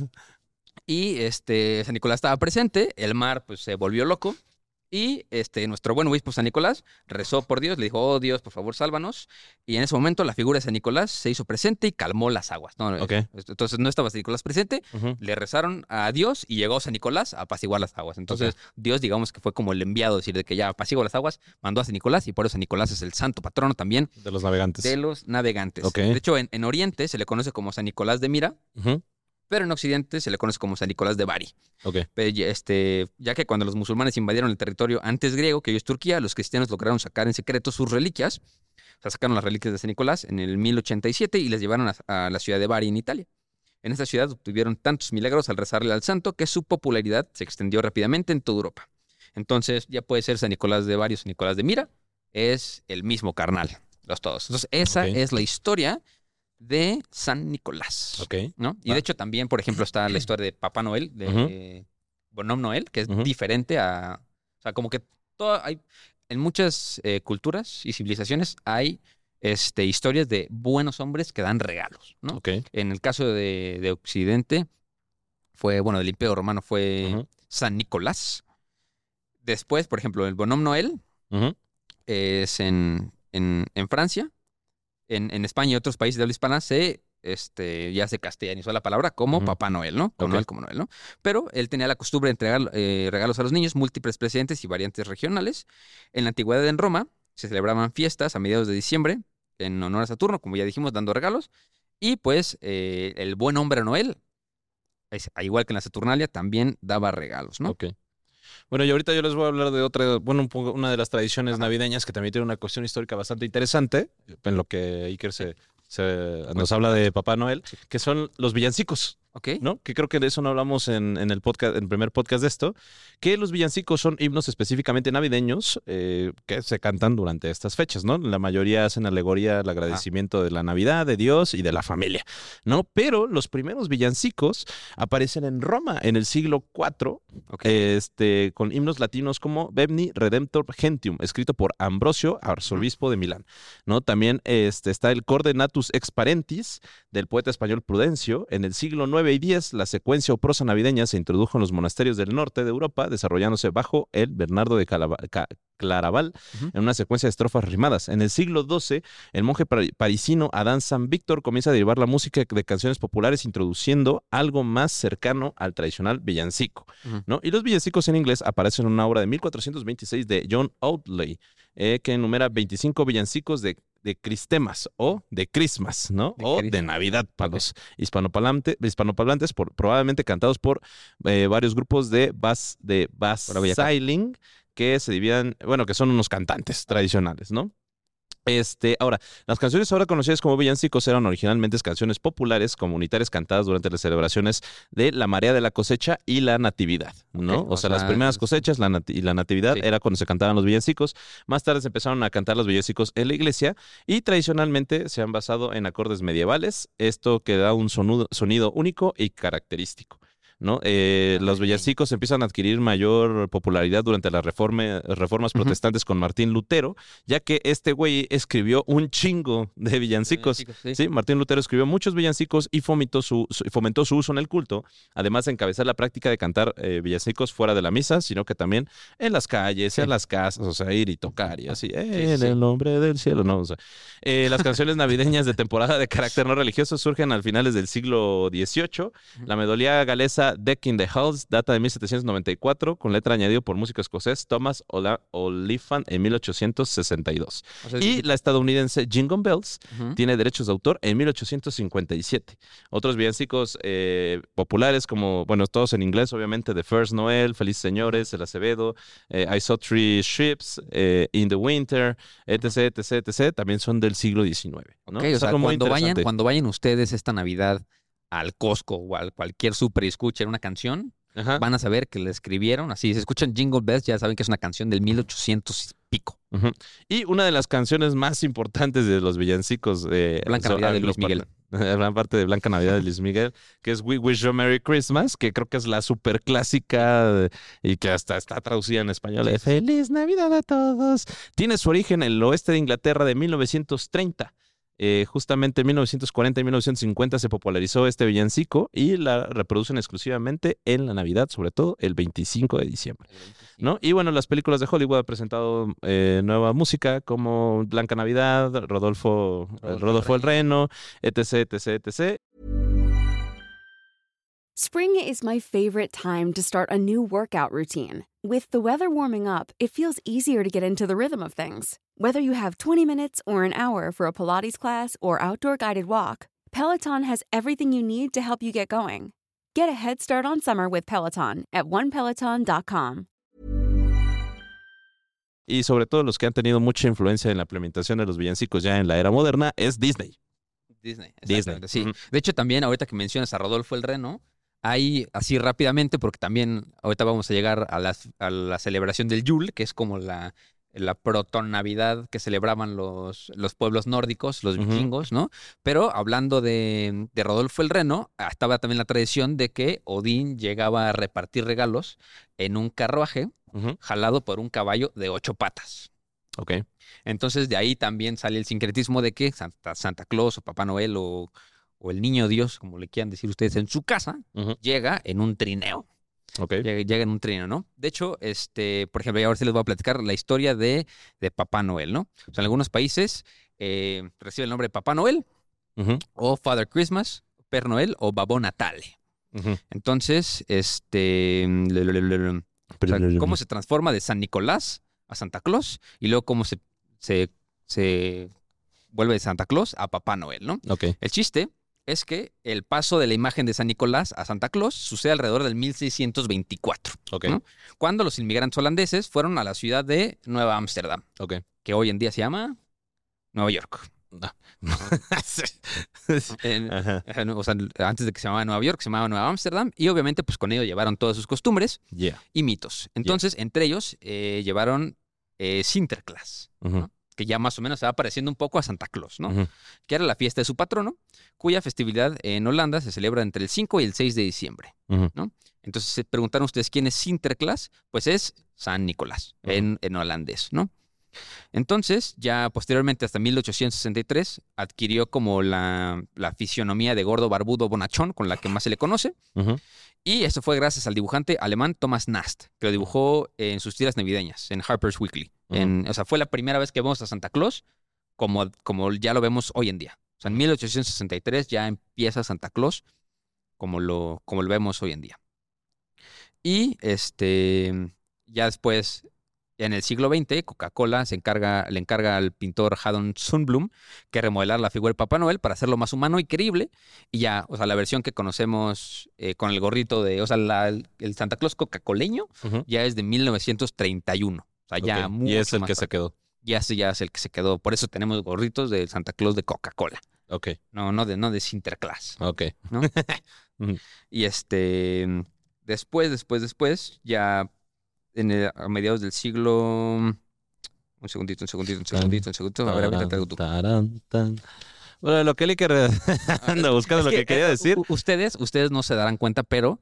y este, San Nicolás estaba presente, el mar pues se volvió loco y este, nuestro buen obispo San Nicolás rezó por Dios, le dijo, oh Dios, por favor, sálvanos. Y en ese momento la figura de San Nicolás se hizo presente y calmó las aguas. ¿no? Ok. Entonces no estaba San Nicolás presente, le rezaron a Dios y llegó San Nicolás a apaciguar las aguas. Entonces, Dios, digamos que fue como el enviado, decir, de que ya apaciguó las aguas, mandó a San Nicolás y por eso San Nicolás es el santo patrono también De los navegantes. de los navegantes. De hecho, en, en Oriente se le conoce como San Nicolás de Mira. Pero en Occidente se le conoce como San Nicolás de Bari. Ok. Pe- y, Este, ya que cuando los musulmanes invadieron el territorio antes griego, que hoy es Turquía, los cristianos lograron sacar en secreto sus reliquias. O sea, sacaron las reliquias de San Nicolás en el 1087 y las llevaron a, a la ciudad de Bari, en Italia. En esta ciudad obtuvieron tantos milagros al rezarle al santo que su popularidad se extendió rápidamente en toda Europa. Entonces, ya puede ser San Nicolás de Bari o San Nicolás de Mira, es el mismo carnal, los todos. Entonces, esa Ok. es la historia de San Nicolás. Ok. ¿no? Y de hecho también, por ejemplo, está la historia de Papá Noel, de. Bonhomme Noel, que es diferente a... O sea, como que todo hay... En muchas eh, culturas y civilizaciones hay este, historias de buenos hombres que dan regalos, ¿no? En el caso de, de Occidente, fue, bueno, del Imperio Romano fue. San Nicolás. Después, por ejemplo, el Bonhomme Noel es en, en, en Francia, en, en España y otros países de habla hispana se este, ya se castellanizó la palabra como. Papá Noel, ¿no? Con Ok. Noel como Noel, ¿no? Pero él tenía la costumbre de entregar eh, regalos a los niños, múltiples presentes y variantes regionales. En la antigüedad en Roma se celebraban fiestas a mediados de diciembre en honor a Saturno, como ya dijimos, dando regalos. Y pues eh, el buen hombre Noel, es- al igual que en la Saturnalia, también daba regalos, ¿no? Ok. Bueno, y ahorita yo les voy a hablar de otra, bueno, un poco- una de las tradiciones navideñas que también tiene una cuestión histórica bastante interesante, en lo que Iker se, se- nos habla de Papá Noel, que son los villancicos. ¿Ok? ¿no? Que creo que de eso no hablamos en, en el podcast, en el primer podcast de esto, que los villancicos son himnos específicamente navideños eh, que se cantan durante estas fechas, ¿no? La mayoría hacen alegoría al agradecimiento de la Navidad, de Dios y de la familia, ¿no? Pero los primeros villancicos aparecen en Roma en el siglo IV, este, con himnos latinos como Bebni Redemptor Gentium, escrito por Ambrosio, arzobispo de Milán, ¿no? También este, está el Cordenatus ex parentis del poeta español Prudencio. En el siglo IX y X, la secuencia o prosa navideña se introdujo en los monasterios del norte de Europa, desarrollándose bajo el Bernardo de Ca- Claraval en una secuencia de estrofas rimadas. En el siglo XII, el monje pari- parisino Adán San Víctor comienza a derivar la música de canciones populares introduciendo algo más cercano al tradicional villancico. Y los villancicos en inglés aparecen en una obra de 1426 de John Outley, eh, que enumera 25 villancicos de, de Cristemas o de Christmas, ¿no? De o de Navidad para Ok. los hispanoparlante- hispanoparlantes, por, probablemente cantados por eh, varios grupos de bass, de sailing que se dividían, bueno, que son unos cantantes tradicionales, ¿no? Este, ahora, las canciones ahora conocidas como villancicos eran originalmente canciones populares comunitarias cantadas durante las celebraciones de la marea de la cosecha y la natividad, ¿no? O, o sea, las primeras es- cosechas la y la natividad Sí. era cuando se cantaban los villancicos. Más tarde se empezaron a cantar los villancicos en la iglesia y tradicionalmente se han basado en acordes medievales, esto que da un sonido único y característico. ¿No? Eh, los villancicos empiezan a adquirir mayor popularidad durante las reformas protestantes con Martín Lutero, ya que este güey escribió un chingo de villancicos. Sí. Sí, Martín Lutero escribió muchos villancicos y fomentó su, su- fomentó su uso en el culto, además de encabezar la práctica de cantar eh, villancicos fuera de la misa, sino que también en las calles, Sí. en las casas, o sea, ir y tocar y así, "Eh, en el nombre del cielo, no, o sea, eh, las canciones navideñas de temporada de carácter no religioso surgen al finales del siglo XVIII. La melodía galesa Deck in the Halls data de 1794, con letra añadido por músico escocés Thomas Oliphant en 1862. O sea, Y la estadounidense Jingle Bells tiene derechos de autor en 1857. Otros villancicos eh, populares, como, bueno, todos en inglés, obviamente, The First Noel, Feliz Señores, El Acevedo, eh, I Saw Three Ships, eh, In the Winter, etc., etc., etc., también son del siglo XIX. ¿no? Ok, Es o sea, cuando vayan, cuando vayan ustedes esta Navidad al Costco o a cualquier súper y escuchen una canción, Ajá. van a saber que la escribieron. Así, si escuchan Jingle Bells, ya saben que es una canción del 1800 pico. Ujú. Y una de las canciones más importantes de los villancicos de Blanca Navidad de Luis Miguel. Gran parte de Blanca Navidad de Luis Miguel, que es We Wish You a Merry Christmas, que creo que es la super clásica y que hasta está traducida en español. de Feliz Navidad a todos. Tiene su origen en el oeste de Inglaterra de 1930. Eh, justamente en 1940 y 1950 se popularizó este villancico y la reproducen exclusivamente en la Navidad, sobre todo el 25 de diciembre. ¿no? Y bueno, las películas de Hollywood han presentado eh, nueva música como Blanca Navidad, Rodolfo, eh, Rodolfo el Reno, etc, etc, etc. Spring is my favorite time to start a new workout routine. With the weather warming up, it feels easier to get into the rhythm of things. Whether you have 20 minutes or an hour for a Pilates class or outdoor guided walk, Peloton has everything you need to help you get going. Get a head start on summer with Peloton at onepeloton.com. Y sobre todo los que han tenido mucha influencia en la implementación de los villancicos ya en la era moderna es Disney. Disney. Disney. exactamente, Sí. Ujú. De hecho, también ahorita que mencionas a Rodolfo el Reno, hay así rápidamente, porque también ahorita vamos a llegar a, las- a la celebración del Yule, que es como la, la proto-navidad que celebraban los, los pueblos nórdicos, los vikingos, ¿no? Pero hablando de, de Rodolfo el Reno, ah, estaba también la tradición de que Odín llegaba a repartir regalos en un carruaje jalado por un caballo de ocho patas. Ok. Entonces de ahí también sale el sincretismo de que Santa, Santa Claus o Papá Noel o, o el Niño Dios, como le quieran decir ustedes, en su casa, llega en un trineo. Ok. Llega, llega en un trineo, ¿no? De hecho, este, por ejemplo, ahora sí les voy a platicar la historia de, de Papá Noel, ¿no? O sea, en algunos países eh, recibe el nombre de Papá Noel Ujú, o Father Christmas, Per Noel o Babó Natale. Entonces, este, le- le- le- le- o sea, cómo se transforma de San Nicolás a Santa Claus y luego cómo se, se, se vuelve de Santa Claus a Papá Noel, ¿no? Ok. El chiste es que el paso de la imagen de San Nicolás a Santa Claus sucede alrededor del 1624, Ok. ¿no? cuando los inmigrantes holandeses fueron a la ciudad de Nueva Ámsterdam, Ok. que hoy en día se llama Nueva York. En- eh, no, o sea, antes de que se llamaba Nueva York, se llamaba Nueva Ámsterdam y obviamente pues con ello llevaron todas sus costumbres Yeah. y mitos. Entonces, entre ellos eh, llevaron eh, Sinterklaas, Ujú, que ya más o menos se va pareciendo un poco a Santa Claus, ¿no? Que era la fiesta de su patrono, cuya festividad en Holanda se celebra entre el 5 y el 6 de diciembre. Ujú. Entonces, se preguntaron ustedes quién es Sinterklaas, pues es San Nicolás, en holandés, ¿no? Entonces, ya posteriormente, hasta 1863, adquirió como la, la fisionomía de gordo barbudo bonachón, con la que más se le conoce. Y esto fue gracias al dibujante alemán Thomas Nast, que lo dibujó en sus tiras navideñas, en Harper's Weekly. En- o sea, fue la primera vez que vemos a Santa Claus como, como ya lo vemos hoy en día. O sea, en 1863 ya empieza Santa Claus como lo, como lo vemos hoy en día. Y este, ya después, en el siglo XX, Coca-Cola se encarga, le encarga al pintor Haddon Sundblom que remodelar la figura de Papá Noel para hacerlo más humano y creíble. Y ya, o sea, la versión que conocemos eh, con el gorrito de, o sea, la- el Santa Claus coca-coleño ya es de 1931. O sea, ya mucho Y es el más que se quedó. Ya ese ya es el que se quedó. Por eso tenemos gorritos del Santa Claus de Coca-Cola. Ok. No, no de, no de Sinterklaas. Ok. ¿no? y este, después, después, después, ya en el- a mediados del siglo... Un segundito, un segundito, un segundito, un segundito. A ver, aviéntate algo tú. Bueno, lo que él anda buscando Es lo que, quería eh, decir. Ustedes, ustedes no se darán cuenta, pero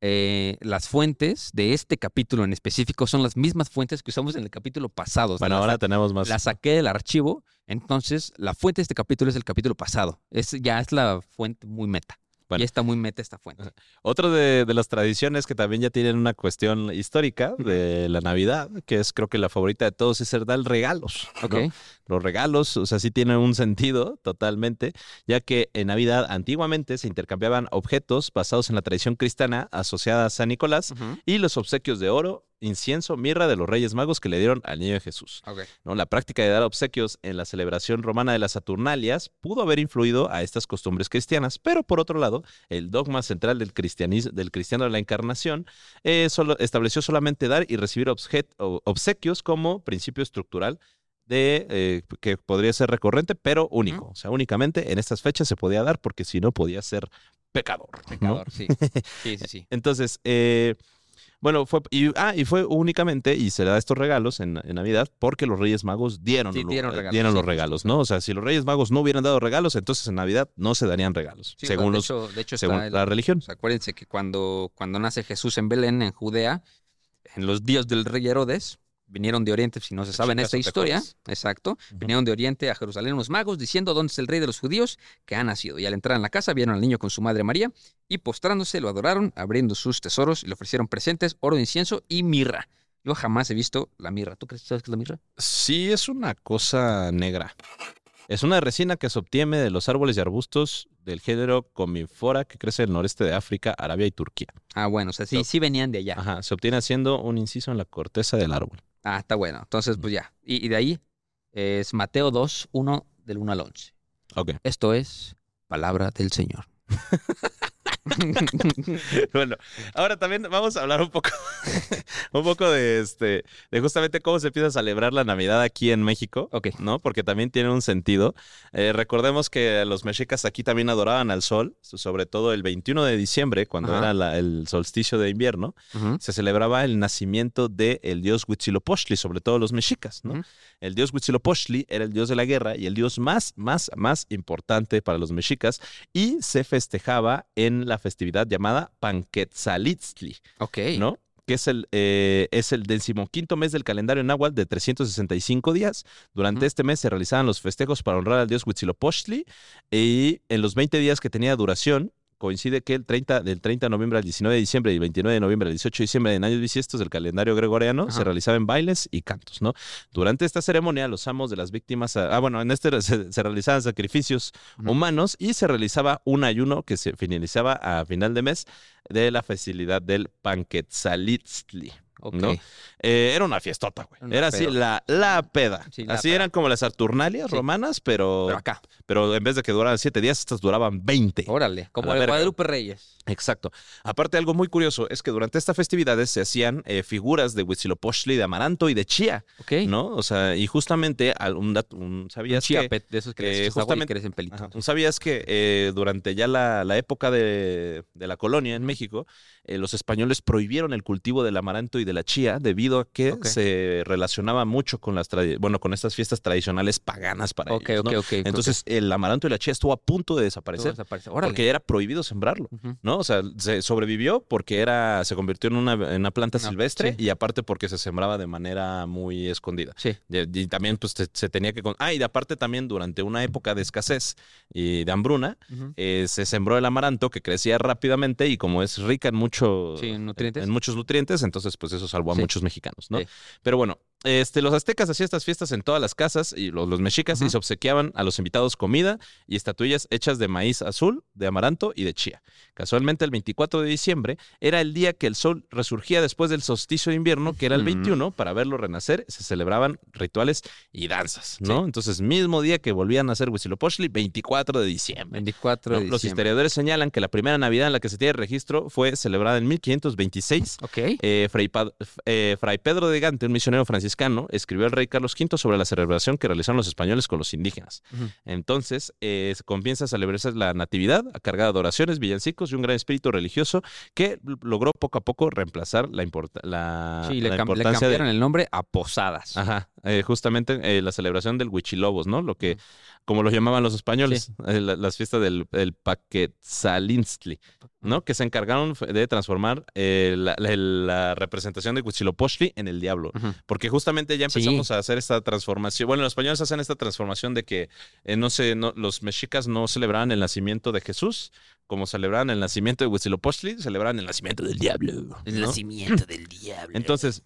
eh, las fuentes de este capítulo en específico son las mismas fuentes que usamos en el capítulo pasado. Bueno, ahora tenemos más. la saqué del archivo, entonces la fuente de este capítulo es el capítulo pasado. Es, ya es la fuente muy meta. Bueno. Ya está muy meta esta fuente. Otro de, de las tradiciones que también ya tienen una cuestión histórica de la Navidad, que es creo que la favorita de todos, es el dar regalos. ¿no? Los regalos, o sea, sí tienen un sentido totalmente, ya que en Navidad antiguamente se intercambiaban objetos basados en la tradición cristiana asociada a San Nicolás y los obsequios de oro, incienso, mirra de los Reyes Magos que le dieron al niño Jesús. ¿no? La práctica de dar obsequios en la celebración romana de las Saturnalias pudo haber influido a estas costumbres cristianas, pero por otro lado, el dogma central del, cristianismo, del cristiano de la encarnación eh, solo, estableció solamente dar y recibir obsequios como principio estructural de eh, que podría ser recurrente, pero único. O sea, únicamente en estas fechas se podía dar porque si no podía ser pecador. ¿no? Pecador, sí. Sí, sí, sí. Entonces, eh, Bueno, fue y, ah, y fue únicamente, y se le da estos regalos en, en Navidad, porque los Reyes Magos dieron, Sí, dieron eh, regalos, dieron sí, los regalos. ¿no? O sea, si los Reyes Magos no hubieran dado regalos, entonces en Navidad no se darían regalos, Sí, según, de los, hecho, de hecho según el- la religión. Acuérdense que cuando, cuando nace Jesús en Belén, en Judea, en los días del rey Herodes, vinieron de Oriente, si no se sabe en esta ¿o te historia, exacto, vinieron de Oriente a Jerusalén unos magos diciendo dónde es el rey de los judíos que ha nacido. Y al entrar en la casa vieron al niño con su madre María y postrándose lo adoraron, abriendo sus tesoros y le ofrecieron presentes, oro, incienso y mirra. Yo jamás he visto la mirra. ¿Tú crees que sabes qué es la mirra? Sí, es una cosa negra. Es una resina que se obtiene de los árboles y arbustos del género Comifora que crece en el noreste de África, Arabia y Turquía. Ah, bueno, o sea, sí, So- sí venían de allá. Ajá, se obtiene haciendo un inciso en la corteza del árbol. Ah, está bueno. Entonces, pues ya. Y, y de ahí es Mateo 2, 1 del 1 al 11. Ok. Esto es palabra del Señor. bueno, ahora también vamos a hablar un poco, un poco de este, de justamente cómo se empieza a celebrar la Navidad aquí en México, Ok. ¿no? Porque también tiene un sentido. Eh, recordemos que los mexicas aquí también adoraban al sol, sobre todo el 21 de diciembre, cuando Ajá. era la- el solsticio de invierno, se celebraba el nacimiento del dios Huitzilopochtli, sobre todo los mexicas, ¿no? El dios Huitzilopochtli era el dios de la guerra y el dios más, más, más importante para los mexicas y se festejaba en la festividad llamada Panquetzalitztli, Ok. ¿no? que es el, eh, es el decimoquinto mes del calendario náhuatl de 365 días. Durante este mes se realizaban los festejos para honrar al dios Huitzilopochtli y en los 20 días que tenía duración, coincide que el 30, del 30 de noviembre al 19 de diciembre y el 29 de noviembre al 18 de diciembre en años bisiestos del calendario gregoriano se realizaban bailes y cantos, ¿no? Durante esta ceremonia, los amos de las víctimas, ah, bueno, en este se, se realizaban sacrificios humanos y se realizaba un ayuno que se finalizaba a final de mes de la festividad del Panquetzalitztli. Ok. ¿no? Eh, era una fiestota, güey. Una Era así la, la peda. Sí, la así peda. eran como las Saturnalias Sí. romanas, pero, Pero acá. pero en vez de que duraran siete días, estas duraban 20. Órale. Como el verga. Guadalupe Reyes. Exacto. Aparte, algo muy curioso es que durante estas festividades se hacían eh, figuras de Huitzilopochtli, de Amaranto y de Chía, Ok. ¿no? O sea, y justamente un dato, un- Un ¿sabías que, chiapet de esos que que y justamente- crecen pelitos. Ajá. ¿Sabías que eh, durante ya la, la época de, de la colonia en México, eh, los españoles prohibieron el cultivo del amaranto y de la chía debido a que se relacionaba mucho con las bueno, con estas fiestas tradicionales paganas para Ok, ellos, ¿no? ok. Entonces, el amaranto y la chía estuvo a punto de desaparecer desaparece. Órale. porque era prohibido sembrarlo. ¿no? O sea, se sobrevivió porque era, se convirtió en una, en una planta silvestre sí. y aparte porque se sembraba de manera muy escondida. Sí. Y, y también pues te- se tenía que... con- Ah, y aparte también durante una época de escasez y de hambruna, eh, se sembró el amaranto que crecía rápidamente y como es rica en mucho Sí, en nutrientes. en muchos nutrientes, entonces pues eso salvó a Sí. muchos mexicanos, ¿no? Sí. Pero bueno, este, los aztecas hacían estas fiestas en todas las casas y los, los mexicas y Ujú. se obsequiaban a los invitados comida y estatuillas hechas de maíz azul, de amaranto y de chía. Casualmente el 24 de diciembre era el día que el sol resurgía después del solsticio de invierno, que era el Ujú. 21, para verlo renacer, se celebraban rituales y danzas, ¿no? Entonces, mismo día que volvían a hacer Huitzilopochtli, 24 de diciembre. 24 ¿no? de Los diciembre. historiadores señalan que la primera Navidad en la que se tiene registro fue celebrada en 1526 Ok. eh, Fray, eh, Fray Pedro de Gante, un misionero franciscano, escribió al rey Carlos V sobre la celebración que realizaron los españoles con los indígenas. Entonces, eh, comienza a celebrarse la Natividad, a cargada de oraciones, villancicos y un gran espíritu religioso que logró poco a poco reemplazar la, importa- la, Sí, le, la le importancia cambiaron de... el nombre a Posadas. Ajá, eh, justamente eh, la celebración del Huichilobos, ¿no? Lo que, como lo llamaban los españoles, eh, la- las fiestas del el Paquetzalintzli, ¿no? Que se encargaron de transformar la, la- la representación de Huitzilopochtli en el diablo. Porque justamente ya Sí. empezamos a hacer esta transformación. Bueno, los españoles hacen esta transformación de que no sé, no, los mexicas no celebraban el nacimiento de Jesús, como celebraban el nacimiento de Huitzilopochtli, celebraban el nacimiento del diablo. El nacimiento del diablo. Entonces,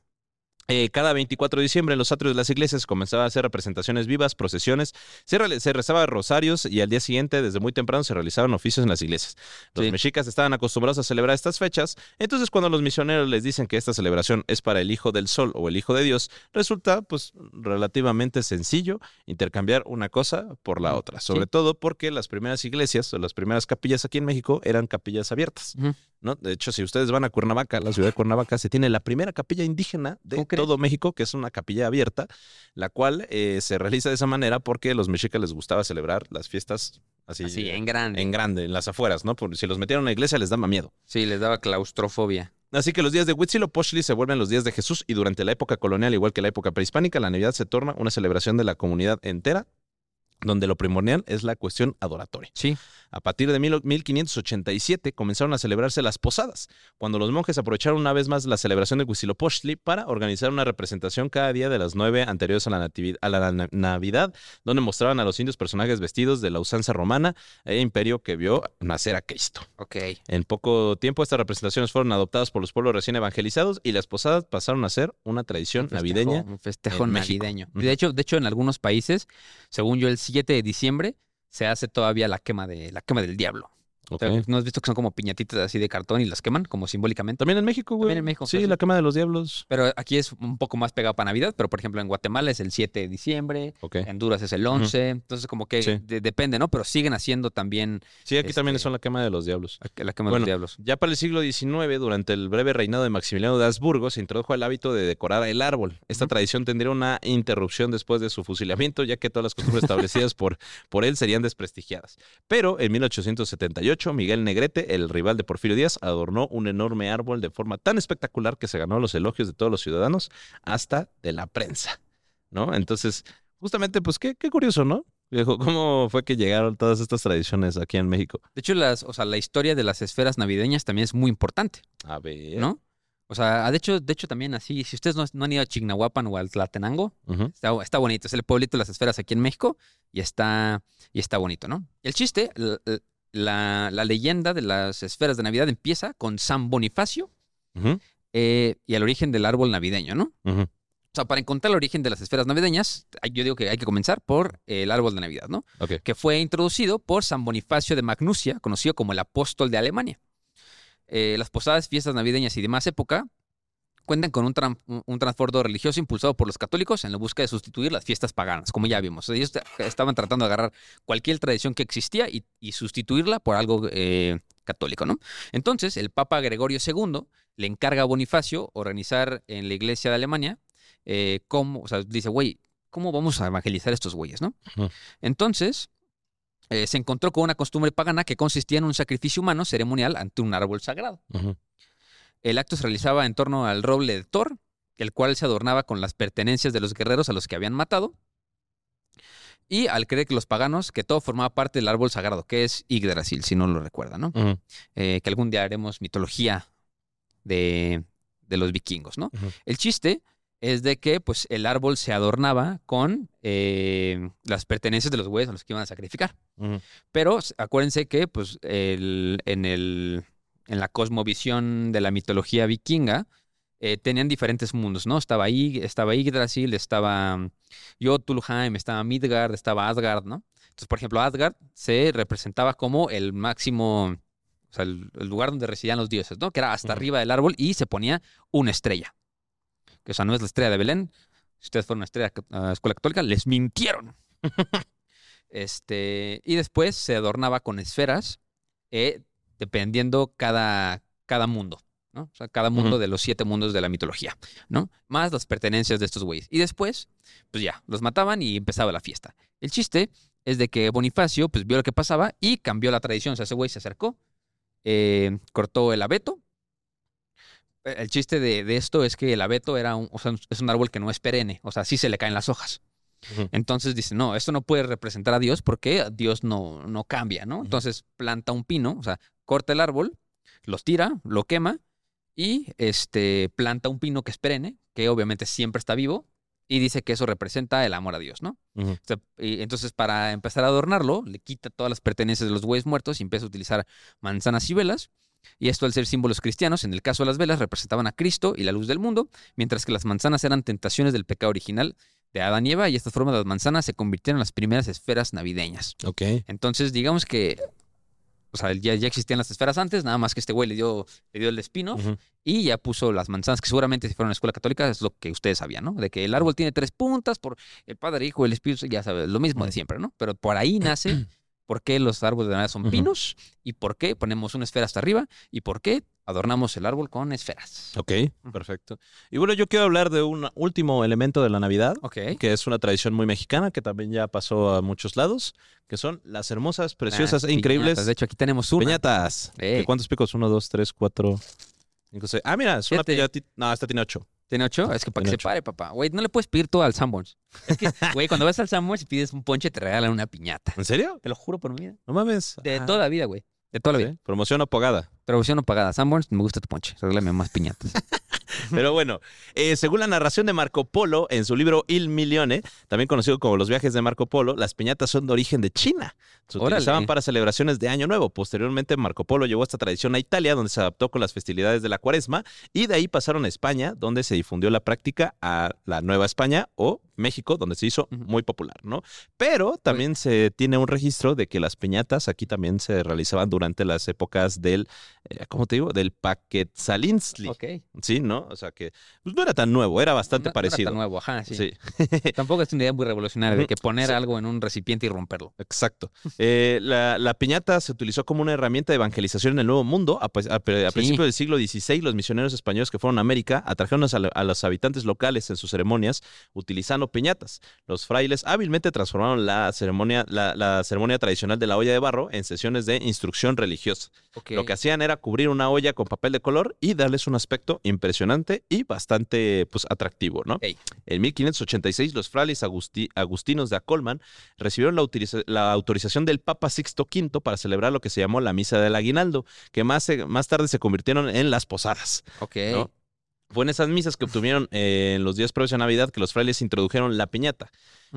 eh, cada 24 de diciembre en los atrios de las iglesias comenzaban a hacer representaciones vivas, procesiones, se, rezaba rosarios y al día siguiente, desde muy temprano, se realizaban oficios en las iglesias. Los Sí. mexicas estaban acostumbrados a celebrar estas fechas, entonces cuando los misioneros les dicen que esta celebración es para el Hijo del Sol o el Hijo de Dios, resulta pues relativamente sencillo intercambiar una cosa por la Ujú. otra, sobre todo porque las primeras iglesias o las primeras capillas aquí en México eran capillas abiertas. ¿no? De hecho, si ustedes van a Cuernavaca, la ciudad de Cuernavaca, se tiene la primera capilla indígena de ¿Cómo crees? todo México, que es una capilla abierta, la cual eh, se realiza de esa manera porque a los mexicas les gustaba celebrar las fiestas así, Así, eh, en grande. en grande, en las afueras, ¿no? Porque si los metieron a una iglesia les daba miedo. Sí, les daba claustrofobia. Así que los días de Huitzilopochtli se vuelven los días de Jesús y durante la época colonial, igual que la época prehispánica, la Navidad se torna una celebración de la comunidad entera, donde lo primordial es la cuestión adoratoria. Sí. A partir de mil- 1587 comenzaron a celebrarse las posadas, cuando los monjes aprovecharon una vez más la celebración de Huitzilopochtli para organizar una representación cada día de las nueve anteriores a la, nativi- a la na- Navidad, donde mostraban a los indios personajes vestidos de la usanza romana e imperio que vio nacer a Cristo. Ok. En poco tiempo estas representaciones fueron adoptadas por los pueblos recién evangelizados y las posadas pasaron a ser una tradición Un festejo- navideña. Un festejo navideño. De hecho, de hecho, en algunos países, según yo, el 7 de diciembre se hace todavía la quema de la quema del diablo. O sea, Ok. ¿No has visto que son como piñatitas así de cartón y las queman como simbólicamente? También en México, güey. También en México, Sí, pues, la quema de los diablos. Pero aquí es un poco más pegado para Navidad, pero por ejemplo en Guatemala es el 7 de diciembre, en Honduras es el 11, entonces como que Sí. de- depende, ¿no? Pero siguen haciendo también Sí, aquí también Este- son la quema de los diablos. la quema de Bueno, los diablos. Ya para el siglo XIX, durante el breve reinado de Maximiliano de Habsburgo, se introdujo el hábito de decorar el árbol. Esta tradición tendría una interrupción después de su fusilamiento, ya que todas las costumbres establecidas por, por él serían desprestigiadas. Pero en 1878, Miguel Negrete, el rival de Porfirio Díaz, adornó un enorme árbol de forma tan espectacular que se ganó los elogios de todos los ciudadanos, hasta de la prensa. ¿No? Entonces, justamente, pues qué, qué curioso, ¿no? ¿Cómo fue que llegaron todas estas tradiciones aquí en México? De hecho, las, o sea, la historia de las esferas navideñas también es muy importante, A ver. ¿no? O sea, de hecho, de hecho también así, si ustedes no, no han ido a Chignahuapan o al Tlatenango. Está, está bonito, es el pueblito de las esferas aquí en México y está, y está bonito, ¿no? El chiste, la, la leyenda de las esferas de Navidad empieza con San Bonifacio eh, y el origen del árbol navideño, ¿no? O sea, para encontrar el origen de las esferas navideñas, yo digo que hay que comenzar por el árbol de Navidad, ¿no? Que fue introducido por San Bonifacio de Magnusia, conocido como el apóstol de Alemania. Eh, las posadas, fiestas navideñas y demás época cuentan con un, tran- un- religioso impulsado por los católicos en la búsqueda de sustituir las fiestas paganas, como ya vimos. Ellos estaban tratando de agarrar cualquier tradición que existía y, y sustituirla por algo eh, católico, ¿no? Entonces, el Papa Gregorio II le encarga a Bonifacio organizar en la iglesia de Alemania eh, cómo, o sea, dice, güey, ¿cómo vamos a evangelizar a estos güeyes, no? Entonces, eh, se encontró con una costumbre pagana que consistía en un sacrificio humano ceremonial ante un árbol sagrado. El acto se realizaba en torno al roble de Thor, el cual se adornaba con las pertenencias de los guerreros a los que habían matado. Y al creer que los paganos, que todo formaba parte del árbol sagrado, que es Yggdrasil, si no lo recuerdan, ¿no? Eh, que algún día haremos mitología de, de los vikingos, ¿no? El chiste es de que pues el árbol se adornaba con eh, las pertenencias de los güeyes a los que iban a sacrificar. Pero acuérdense que pues el, en, el, en la cosmovisión de la mitología vikinga eh, tenían diferentes mundos, ¿no? Estaba, Ig- estaba Yggdrasil, estaba mm, Jotunheim, estaba Midgard, estaba Asgard, ¿no? Entonces, por ejemplo, Asgard se representaba como el máximo, o sea, el, el lugar donde residían los dioses, ¿no? Que era hasta arriba del árbol y se ponía una estrella. Que, o sea, no es la estrella de Belén. Si ustedes fueron a una estrella a escuela católica, les mintieron. Este, y después se adornaba con esferas, eh, dependiendo cada, cada mundo, ¿no? O sea, cada mundo de los siete mundos de la mitología, ¿no? Más las pertenencias de estos güeyes. Y después, pues ya, los mataban y empezaba la fiesta. El chiste es de que Bonifacio, pues vio lo que pasaba y cambió la tradición. O sea, ese güey se acercó, eh, cortó el abeto. Eh, El chiste de, de esto es que el abeto era un, o sea, es un árbol que no es perenne, o sea, sí se le caen las hojas. Entonces dice, no, esto no puede representar a Dios porque Dios no, no cambia, ¿no? Entonces planta un pino, o sea, corta el árbol, los tira, lo quema y este, planta un pino que es perenne, que obviamente siempre está vivo, y dice que eso representa el amor a Dios, ¿no? Ujú. O sea, y entonces, para empezar a adornarlo, le quita todas las pertenencias de los bueyes muertos y empieza a utilizar manzanas y velas. Y esto, al ser símbolos cristianos, en el caso de las velas, representaban a Cristo y la luz del mundo, mientras que las manzanas eran tentaciones del pecado original de Adán y Eva, y estas formas de las manzanas se convirtieron en las primeras esferas navideñas. Ok. Entonces, digamos que, o sea, ya, ya existían las esferas antes, nada más que este güey le dio, le dio el espino Ujú. y ya puso las manzanas, que seguramente si fueron a la escuela católica es lo que ustedes sabían, ¿no? De que el árbol tiene tres puntas por el Padre, Hijo el Espíritu, ya sabes, lo mismo de siempre, ¿no? Pero por ahí nace por qué los árboles de Navidad son pinos y por qué ponemos una esfera hasta arriba y por qué adornamos el árbol con esferas. Ok, perfecto. Y bueno, yo quiero hablar de un último elemento de la Navidad, que es una tradición muy mexicana, que también ya pasó a muchos lados, que son las hermosas, preciosas Ah, e increíbles piñatas. De hecho, aquí tenemos una. piñatas. Eh. ¿De ¿Cuántos picos? Uno, dos, tres, cuatro, Cinco, seis. Ah, mira, es una piñatita. No, esta tiene ocho. ¿Tiene ocho? Es que para que se pare, papá. Güey, no le puedes pedir todo al Sanborns. Es que, güey, cuando vas al Sanborns y pides un ponche, te regalan una piñata. ¿En serio? Te lo juro por mi vida. No mames. De Ah, toda la vida, güey. De toda la vida. Promoción o pagada. Traducción no pagada. Sanborns, me gusta tu ponche. Regálame más piñatas. Pero bueno, eh, según la narración de Marco Polo en su libro Il Milione, también conocido como Los viajes de Marco Polo, las piñatas son de origen de China. Se Órale. utilizaban para celebraciones de Año Nuevo. Posteriormente, Marco Polo llevó esta tradición a Italia, donde se adaptó con las festividades de la Cuaresma, y de ahí pasaron a España, donde se difundió la práctica a la Nueva España o México, donde se hizo muy popular, ¿no? Pero también se tiene un registro de que las piñatas aquí también se realizaban durante las épocas del, eh, ¿cómo te digo? Del Paquetzalinstli. ok. Sí, ¿no? O sea que pues, no era tan nuevo, era bastante No- no era parecido. tan nuevo, ajá, sí. Sí, Tampoco es una idea muy revolucionaria de que poner Sí. algo en un recipiente y romperlo. exacto. Eh, la, la piñata se utilizó como una herramienta de evangelización en el Nuevo Mundo. A, pues, a- a Sí. principios del siglo XVI, los misioneros españoles que fueron a América atrajeron a, a los habitantes locales en sus ceremonias utilizando piñatas. Los frailes hábilmente transformaron la ceremonia, la, la ceremonia tradicional de la olla de barro en sesiones de instrucción religiosa. Lo que hacían era cubrir una olla con papel de color y darles un aspecto impresionante y bastante pues, atractivo, ¿no? En 1586, los frailes agusti- agustinos de Acolman recibieron la, autorización del Papa Sixto V para celebrar lo que se llamó la Misa del Aguinaldo, que más, se- más tarde se convirtieron en las posadas. Ok. ¿no? Fue en esas misas que obtuvieron eh, en los días previos a Navidad que los frailes introdujeron la piñata.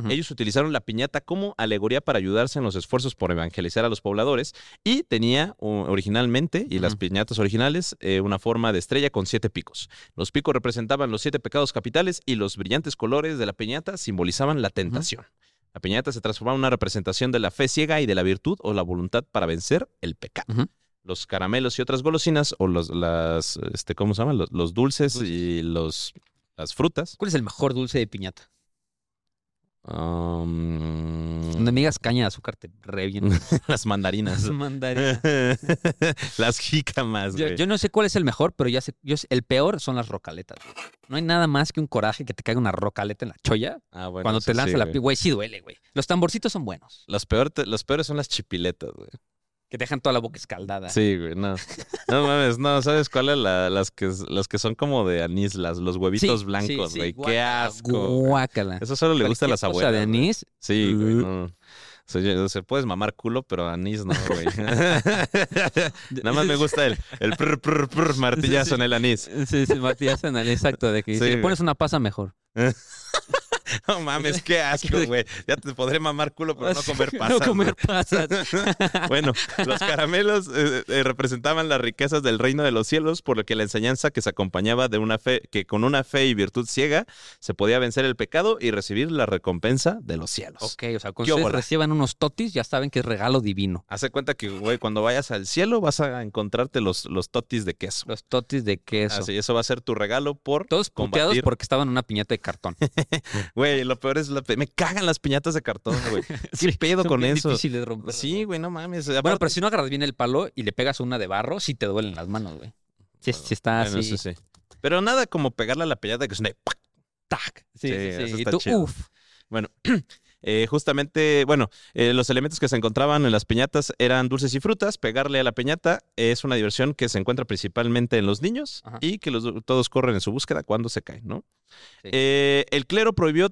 Ellos utilizaron la piñata como alegoría para ayudarse en los esfuerzos por evangelizar a los pobladores y tenía originalmente, y las piñatas originales, eh, una forma de estrella con siete picos. Los picos representaban los siete pecados capitales y los brillantes colores de la piñata simbolizaban la tentación. La piñata se transformaba en una representación de la fe ciega y de la virtud o la voluntad para vencer el pecado. Los caramelos y otras golosinas, o los, las, este, ¿cómo se llaman? Los, los dulces y los, las frutas. ¿Cuál es el mejor dulce de piñata? um, Donde me digas caña de azúcar te reviento. las mandarinas. Mandarina. las jícamas, Yo, güey. yo no sé cuál es el mejor, pero ya sé, yo sé- el peor son las rocaletas. güey. No hay nada más que un coraje que te caiga una rocaleta en la cholla Ah, bueno, cuando te lanza sí, la güey. pi- Güey, sí duele, güey. Los tamborcitos son buenos. Los, peor te- los peores son las chipiletas, güey. Que te dejan toda la boca escaldada. Sí, güey, no. No mames, no, ¿sabes cuáles? La- las, que, las que son como de anís, las, los huevitos sí, blancos, sí, güey. Qué asco. Guácala. Eso solo le gusta a las abuelas. de güey. anís. Sí, güey, Uh. no. O sea, se puedes mamar culo, pero anís no, güey. Nada más me gusta el, el prr, prr, prr, martillazo en el anís. Sí, sí, Matías Anal, exacto. De que si le pones una pasa mejor. No mames, qué asco, güey. Ya te podré mamar culo, pero no comer pasas. No comer pasas. Bueno, los caramelos eh, eh, representaban las riquezas del reino de los cielos, por lo que la enseñanza que se acompañaba de una fe, que con una fe y virtud ciega se podía vencer el pecado y recibir la recompensa de los cielos. ok, o sea, cuando ¿Qué ustedes reciban unos totis, ya saben que es regalo divino. Hace cuenta que, güey, cuando vayas al cielo vas a encontrarte los, los totis de queso. Los totis de queso. Así, eso va a ser tu regalo por Todos puteados porque estaban en una piñata de cartón. Güey, lo peor es la... pe- Me cagan las piñatas de cartón, güey. ¿Qué pedo Son con bien eso? difíciles de romper. Sí, güey, no mames. Bueno, pero si no agarras bien el palo y le pegas una de barro, sí te duelen las manos, güey. Sí, sí está Bueno, así. sí. Pero nada como pegarle a la piñata que es de... ¡pac! Tac. Sí, Sí, sí. Y tú, chido. uf. Bueno, eh, justamente, bueno, eh, los elementos que se encontraban en las piñatas eran dulces y frutas. Pegarle a la piñata es una diversión que se encuentra principalmente en los niños Ajá. y que los, todos corren en su búsqueda cuando se caen, ¿no? Sí. Eh, el clero prohibió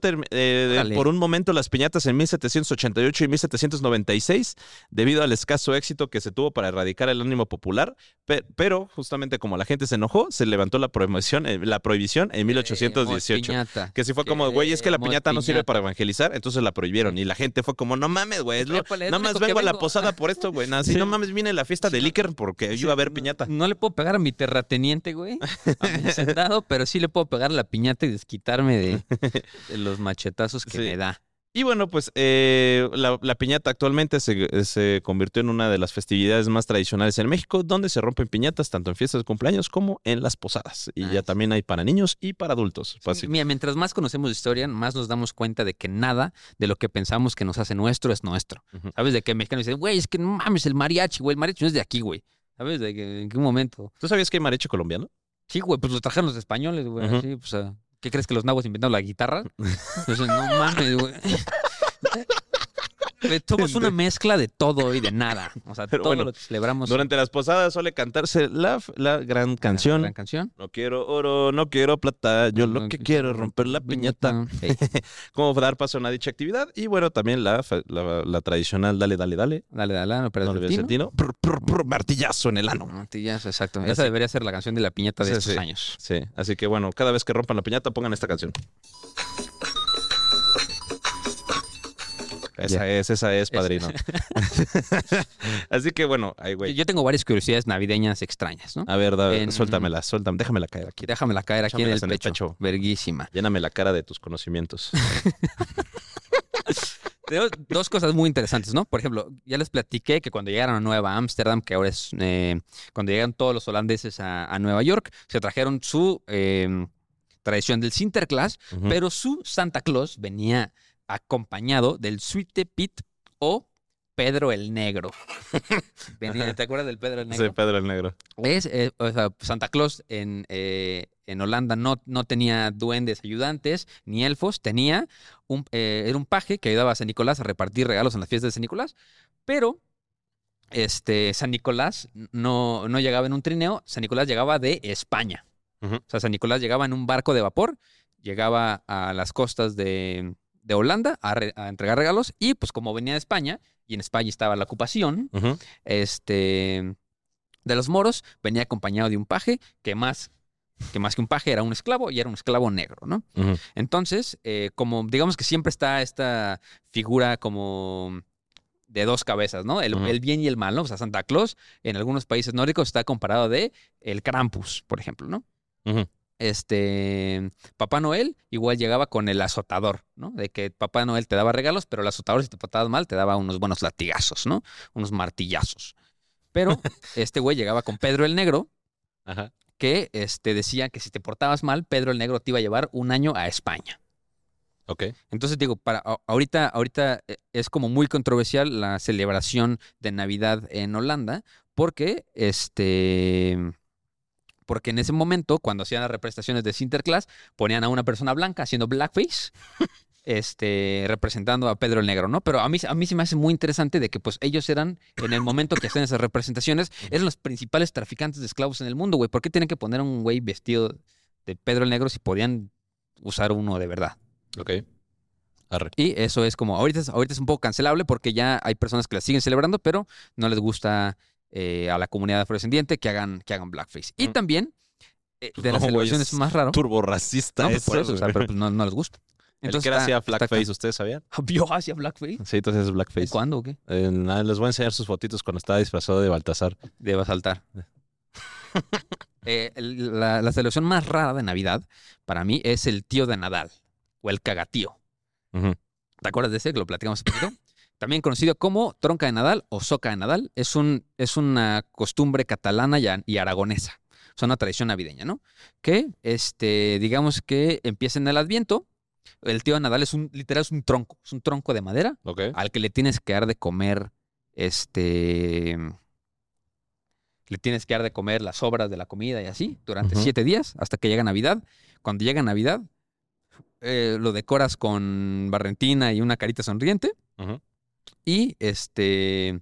por un momento las piñatas en 1788 y 1796 debido al escaso éxito que se tuvo para erradicar el ánimo popular, pe- pero justamente como la gente se enojó, se levantó la prohibición, eh, la prohibición en 1818. Queremos piñata. Que sí fue como, güey, es que la piñata no sirve para evangelizar, entonces la prohibieron. Y la gente fue como, no mames, güey, nada lo más que vengo a la vengo". posada por esto, güey. Nada, sí, Sí. no mames, vine a la fiesta de Iker porque yo iba a ver piñata. No le puedo pegar a mi terrateniente, güey. A mi hacendado, pero sí le puedo pegar a la piñata y desquitarme de, de los machetazos que Sí. me da. Y bueno, pues eh, la, la piñata actualmente se, se convirtió en una de las festividades más tradicionales en México, donde se rompen piñatas tanto en fiestas de cumpleaños como en las posadas. Y ya también hay para niños y para adultos. Mira, mientras más conocemos de historia, más nos damos cuenta de que nada de lo que pensamos que nos hace nuestro es nuestro. ¿Sabes? De que mexicanos dicen, güey, es que no mames, el mariachi, güey, el mariachi no es de aquí, güey. ¿Sabes? De que en qué momento. ¿Tú sabías que hay mariachi colombiano? Sí, güey, pues lo trajeron los españoles, güey. Ujú. así, pues, ah, ¿Qué crees que los nahuas inventaron la guitarra? Entonces, no mames, güey. Somos una mezcla de todo y de nada. O sea, Pero todo bueno, lo que celebramos. Durante las posadas suele cantarse la, la gran canción. Gran canción. No quiero oro, no quiero plata, yo lo que quiero es romper la piñata. Sí. Cómo dar paso a una dicha actividad. Y bueno, también la, la, la tradicional dale, dale, dale. Dale, dale, no, pero No el ves el tino. tino. Prr, prr, prr, martillazo en el ano. Martillazo, exacto. Así. Esa debería ser la canción de la piñata de Sí, estos sí. años. Sí, así que bueno, cada vez que rompan la piñata pongan esta canción. Esa es, esa es, padrino. así que bueno, ay, güey. Yo tengo varias curiosidades navideñas extrañas, ¿no? A ver, da- En- suéltamela, suéltame, déjamela caer aquí. Déjamela caer aquí en el, en el pecho. Verguísima. Lléname la cara de tus conocimientos. Tengo dos cosas muy interesantes, ¿no? Por ejemplo, ya les platiqué que cuando llegaron a Nueva Ámsterdam, que ahora es eh, cuando llegaron todos los holandeses a, a Nueva York, se trajeron su eh, tradición del Sinterklaas, pero su Santa Claus venía acompañado del Suite Pit o Pedro el Negro. ¿Te acuerdas del Pedro el Negro? Sí, Pedro el Negro. Es, eh, o sea, Santa Claus en, eh, en Holanda no, no tenía duendes ayudantes ni elfos, tenía un, eh, era un paje que ayudaba a San Nicolás a repartir regalos en las fiestas de San Nicolás, pero este, San Nicolás no, no llegaba en un trineo, San Nicolás llegaba de España. O sea, San Nicolás llegaba en un barco de vapor, llegaba a las costas de, de Holanda a, re- a entregar regalos y pues como venía de España y en España estaba la ocupación, este, de los moros, venía acompañado de un paje que más que más que un paje era un esclavo y era un esclavo negro, ¿no? Entonces, eh, como digamos que siempre está esta figura como de dos cabezas, ¿no? El, bien y el mal, ¿no? O sea, Santa Claus en algunos países nórdicos está comparado de el Krampus, por ejemplo, ¿no? Ujú. Este, Papá Noel igual llegaba con el azotador, ¿no? De que Papá Noel te daba regalos, pero el azotador si te portabas mal te daba unos buenos latigazos, ¿no? Unos martillazos. Pero este güey llegaba con Pedro el Negro, Ajá. que este, decía que si te portabas mal, Pedro el Negro te iba a llevar un año a España. Ok. Entonces digo, para ahorita, ahorita eh, es como muy controversial la celebración de Navidad en Holanda, porque este porque en ese momento, cuando hacían las representaciones de Sinterklaas, ponían a una persona blanca haciendo blackface, este, representando a Pedro el Negro, ¿no? Pero a mí, a mí se me hace muy interesante de que pues ellos eran, en el momento que hacían esas representaciones, eran los principales traficantes de esclavos en el mundo, güey. ¿Por qué tienen que poner a un güey vestido de Pedro el Negro si podían usar uno de verdad? Ok. Arre. Y eso es como, ahorita es, ahorita es un poco cancelable porque ya hay personas que la siguen celebrando, pero no les gusta eh, a la comunidad afrodescendiente que hagan, que hagan blackface. Y Mm. también, eh, Pues de las no, güey, celebraciones es más raro. Turbo racista No, pues por eso, o sea, güey. pero pues no, no les gusta. El que era hacía blackface, ¿ustedes sabían? ¿Vio hacia blackface? Sí, entonces es blackface. ¿Cuándo o qué? Eh, les voy a enseñar sus fotitos cuando estaba disfrazado de Baltasar. Deba saltar. Eh, el- la, la celebración más rara de Navidad para mí es el tío de Nadal o el cagatío. ¿Te acuerdas de ese que lo platicamos hace poquito? También conocido como tronca de Nadal o soca de Nadal. Es, un, es una costumbre catalana y, y aragonesa. Es una tradición navideña, ¿no? Que, este, digamos que empieza en el Adviento. El tío de Nadal es un, literal, es un tronco. Es un tronco de madera al que le tienes que dar de comer, este... Le tienes que dar de comer las sobras de la comida y así durante siete días hasta que llega Navidad. Cuando llega Navidad, eh, lo decoras con barrentina y una carita sonriente. Ujú. Y este,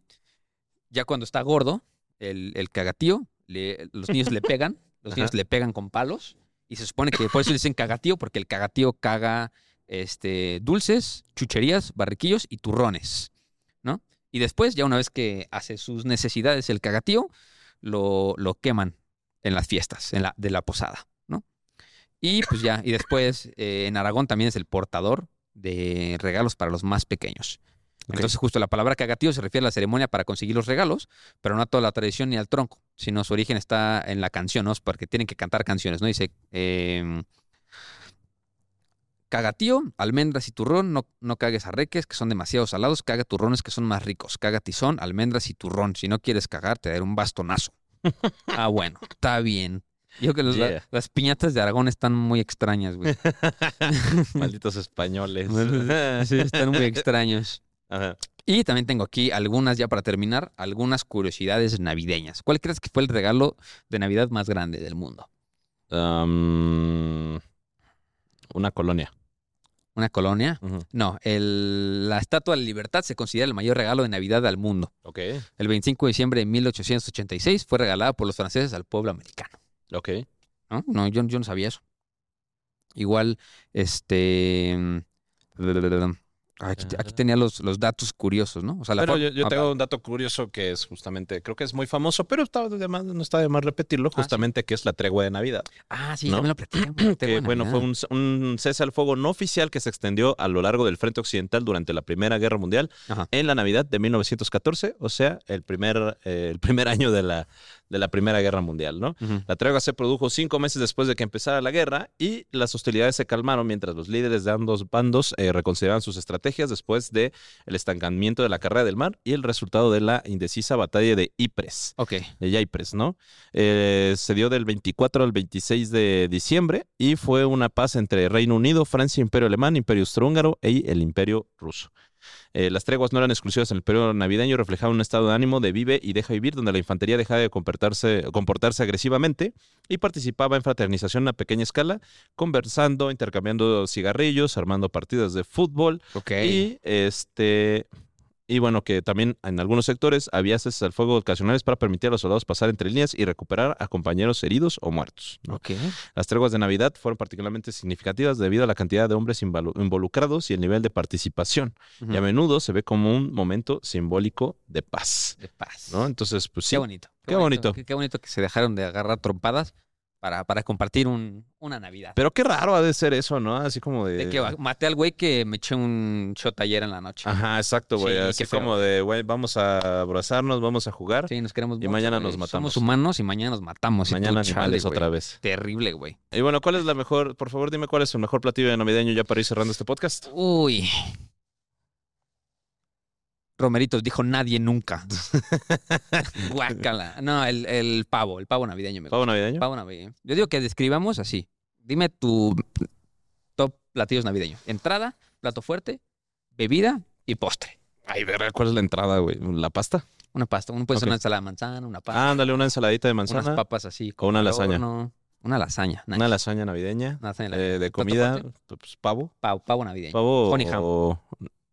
ya cuando está gordo, el, el cagatío, le- los niños le pegan, los niños Ajá. le pegan con palos. Y se supone que por eso le dicen cagatío, porque el cagatío caga este, dulces, chucherías, barriquillos y turrones, ¿no? Y después, ya una vez que hace sus necesidades el cagatío, lo, lo queman en las fiestas, en la, de la posada, ¿no? Y pues ya, y después eh, en Aragón también es el portador de regalos para los más pequeños. Entonces, justo la palabra cagatío se refiere a la ceremonia para conseguir los regalos, pero no a toda la tradición ni al tronco, sino su origen está en la canción, ¿no? Porque tienen que cantar canciones, ¿no? Dice, em, cagatío, almendras y turrón, no, no cagues arreques, que son demasiado salados, caga turrones que son más ricos, caga tizón, almendras y turrón. Si no quieres cagar, te daré un bastonazo. ah, bueno, está bien. Yo creo que los- la- Yeah. las piñatas de Aragón están muy extrañas, güey. Malditos españoles. Sí, están muy extraños. Ajá. Y también tengo aquí algunas, ya para terminar, algunas curiosidades navideñas. ¿Cuál crees que fue el regalo de Navidad más grande del mundo? Um, una colonia. una colonia. No, el- la Estatua de la Libertad se considera el mayor regalo de Navidad al mundo. Ok, El 25 de diciembre de 1886 fue regalada por los franceses al pueblo americano. ok. ¿no? No, yo, yo no sabía eso. Igual, este... Aquí, te- aquí tenía los, los datos curiosos, ¿no? O sea, la Pero yo, yo ah, tengo un dato curioso que es justamente, creo que es muy famoso, pero está de más- no está de más repetirlo, sí. justamente que es la tregua de Navidad. Ah, sí, ¿no? también lo platicamos. que bueno, fue un, un cese al fuego no oficial que se extendió a lo largo del frente occidental durante la Primera Guerra Mundial Ajá. en la Navidad de 1914, o sea, el primer, eh, el primer año de la, de la Primera Guerra Mundial, ¿no? La tregua se produjo cinco meses después de que empezara la guerra y las hostilidades se calmaron mientras los líderes de ambos bandos eh, reconsideraban sus estrategias después de el estancamiento de la carrera del mar y el resultado de la indecisa batalla de Ypres Ok. de Ypres, ¿no? Eh, se dio del 24 al 26 de diciembre y fue una paz entre Reino Unido, Francia, Imperio Alemán, Imperio Austrohúngaro y el Imperio Ruso. Eh, las treguas no eran exclusivas en el periodo navideño, reflejaban un estado de ánimo de vive y deja vivir, donde la infantería dejaba de comportarse, comportarse agresivamente y participaba en fraternización a pequeña escala, conversando, intercambiando cigarrillos, armando partidas de fútbol, Ok. y este y bueno, que también en algunos sectores había ceses al fuego ocasionales para permitir a los soldados pasar entre líneas y recuperar a compañeros heridos o muertos. ¿no? Las treguas de Navidad fueron particularmente significativas debido a la cantidad de hombres involucrados y el nivel de participación. Y a menudo se ve como un momento simbólico de paz. De paz. ¿no? Entonces, pues sí. Qué bonito. Qué bonito. Qué, qué bonito que se dejaron de agarrar trompadas para, para compartir un, una Navidad. Pero qué raro ha de ser eso, ¿no? Así como de. de que maté al güey que me eché un shot ayer en la noche. Ajá, exacto, güey. Sí, Así como de, güey, vamos a abrazarnos, vamos a jugar. Sí, nos queremos Y mucho, mañana güey. nos matamos. Somos humanos y mañana nos matamos. Y tú, Mañana chale, animales otra vez. Terrible, güey. Y bueno, ¿cuál es la mejor? Por favor, dime cuál es el mejor platillo de navideño ya para ir cerrando este podcast. Uy. Romeritos dijo nadie nunca. Guácala. No, el, el pavo, el pavo navideño me. ¿Pavo navideño? Pavo navideño. Yo digo que describamos así. Dime tu top platillos navideños. Entrada, plato fuerte, bebida y postre. Ay, verga, ¿cuál es la entrada, güey? ¿La pasta? Una pasta. Uno puede ser Ok. una ensalada de manzana, una pasta, Ándale, una ensaladita de unas manzana. papas así. o una lasaña. horno. Una lasaña. Una lasaña navideña. Una lasaña eh, navideña. de ¿Plato comida, pues, pavo. Pavo, pavo navideño. Pavo o...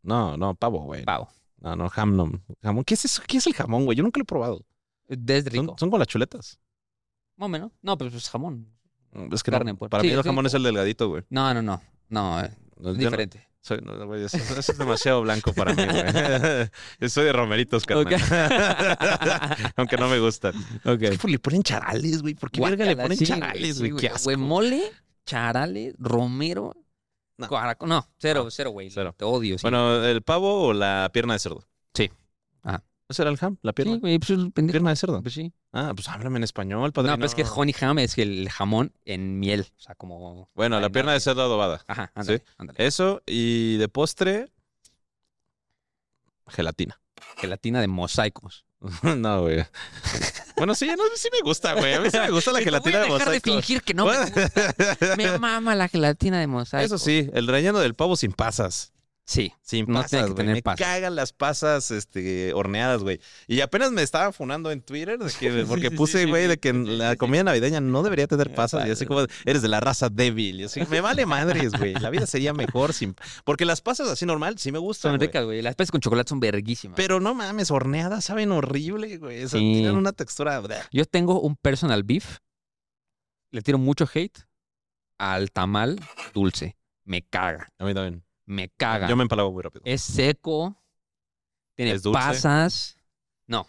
No, no, pavo, güey. Pavo. No, no, no. Jamón. ¿Qué es eso? ¿Qué es el jamón, güey? Yo nunca lo he probado. Es rico. Son, son con las chuletas. Más o menos. No, pero es jamón. Es que Carne, no, pues. para Sí, mí el sí. jamón es el delgadito, güey. No, no, no. No, eh, No, es no- diferente. soy- no, güey, eso, eso es demasiado blanco para mí, güey. Yo soy de romeritos, carnal. Aunque no me gustan. Ok. ¿Por qué le ponen charales, güey? ¿Por qué verga le Guácala, ponen sí, charales, sí, güey? Qué asco. Güey, mole, charales, romero. No. No, cero, No, cero, güey. cero. Te odio. Sí. Bueno, ¿el pavo o la pierna de cerdo? Sí. Ajá. ¿Ese era el ham? ¿La pierna? sí, güey, pues el pendejo. ¿Pierna de cerdo? Pues sí. Ah, pues háblame en español, padrino. No, pero es que honey ham es el jamón en miel. O sea, como. Bueno, la pierna de cerdo adobada. Ajá, ándale, Sí. ándale. Eso, y de postre, gelatina. Gelatina de mosaicos. no, güey. Bueno, sí, no, sí me gusta, güey. A mí sí me gusta la gelatina voy a de dejar de mosaico. fingir que no me gusta. Me mama la gelatina de mosaico. Eso sí, el relleno del pavo sin pasas. Sí. Sin No pasas, tiene que tener Me pasas. cagan las pasas este, horneadas, güey. Y apenas me estaban funando en Twitter de que, porque sí, puse, güey, sí, de que la comida navideña no debería tener pasas. Y así como, eres de la raza débil. Y así, me vale madres, güey. La vida sería mejor sin... Porque las pasas así normal sí me gustan, Son ricas, güey. Las especias con chocolate son verguísimas. Pero no mames, horneadas saben horrible, güey. O sea, tienen una textura... Yo tengo un personal beef. Le tiro mucho hate al tamal dulce. Me caga. A mí también. Me caga. Yo me empalago muy rápido. Es seco. Tiene ¿Es dulce? pasas. No.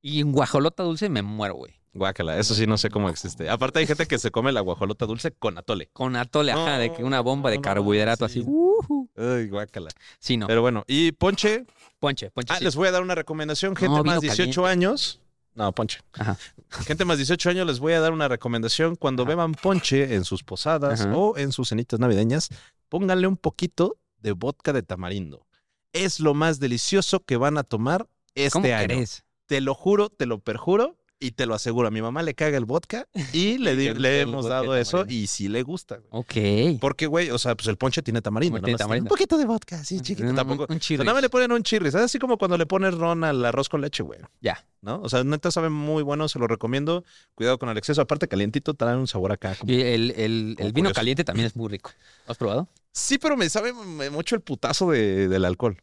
Y en guajolota dulce me muero, güey. Guácala, eso sí no sé cómo existe. Aparte hay gente que se come la guajolota dulce con atole. Con atole, ajá, de que una bomba de no, carbohidrato sí. así. Ujú. Ay, guácala. Sí, no. Pero bueno, y ponche. ponche, ponche. Ah, sí. les voy a dar una recomendación. Gente más vino 18 caliente. años. No, ponche. Ajá. Gente más 18 años les voy a dar una recomendación. Cuando Ajá. beban ponche en sus posadas Ajá. o en sus cenitas navideñas, pónganle un poquito de vodka de tamarindo. Es lo más delicioso que van a tomar este ¿Cómo año. crees? Te lo juro, te lo perjuro y te lo aseguro. A mi mamá le caga el vodka y le, di- hemos dado eso tamarindo. y sí le gusta. güey. Ok. Porque, güey, o sea, pues el ponche tiene tamarindo. Tiene nada más tiene tamarindo. Un poquito de vodka, sí, chiquito. Un- Tampoco. Un O chirris. sea, nada más le ponen un chirris. Es así como cuando le pones ron al arroz con leche, güey. Ya. ¿No? O sea, neta sabe muy bueno, se lo recomiendo. Cuidado con el exceso. Aparte, calientito, trae un sabor acá. como- Y el, el, Como el vino curioso. caliente también es muy rico. ¿Has probado? Sí, pero me sabe mucho el putazo de- del alcohol.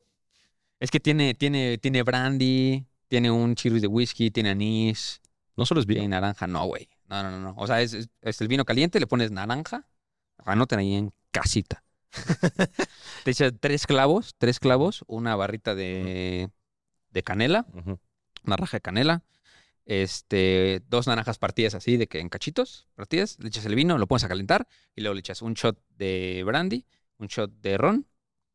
Es que tiene, tiene, tiene brandy, tiene un chirris de whisky, tiene anís, No solo es vino. naranja. No, güey. No, no, no, no. O sea, es, es- es el vino caliente, le pones naranja. Anoten ahí en casita. Te echas tres clavos, tres clavos, una barrita de, de canela, una raja de canela, este, dos naranjas partidas así, de que en cachitos, partidas, le echas el vino, lo pones a calentar y luego le echas un shot de brandy, un shot de ron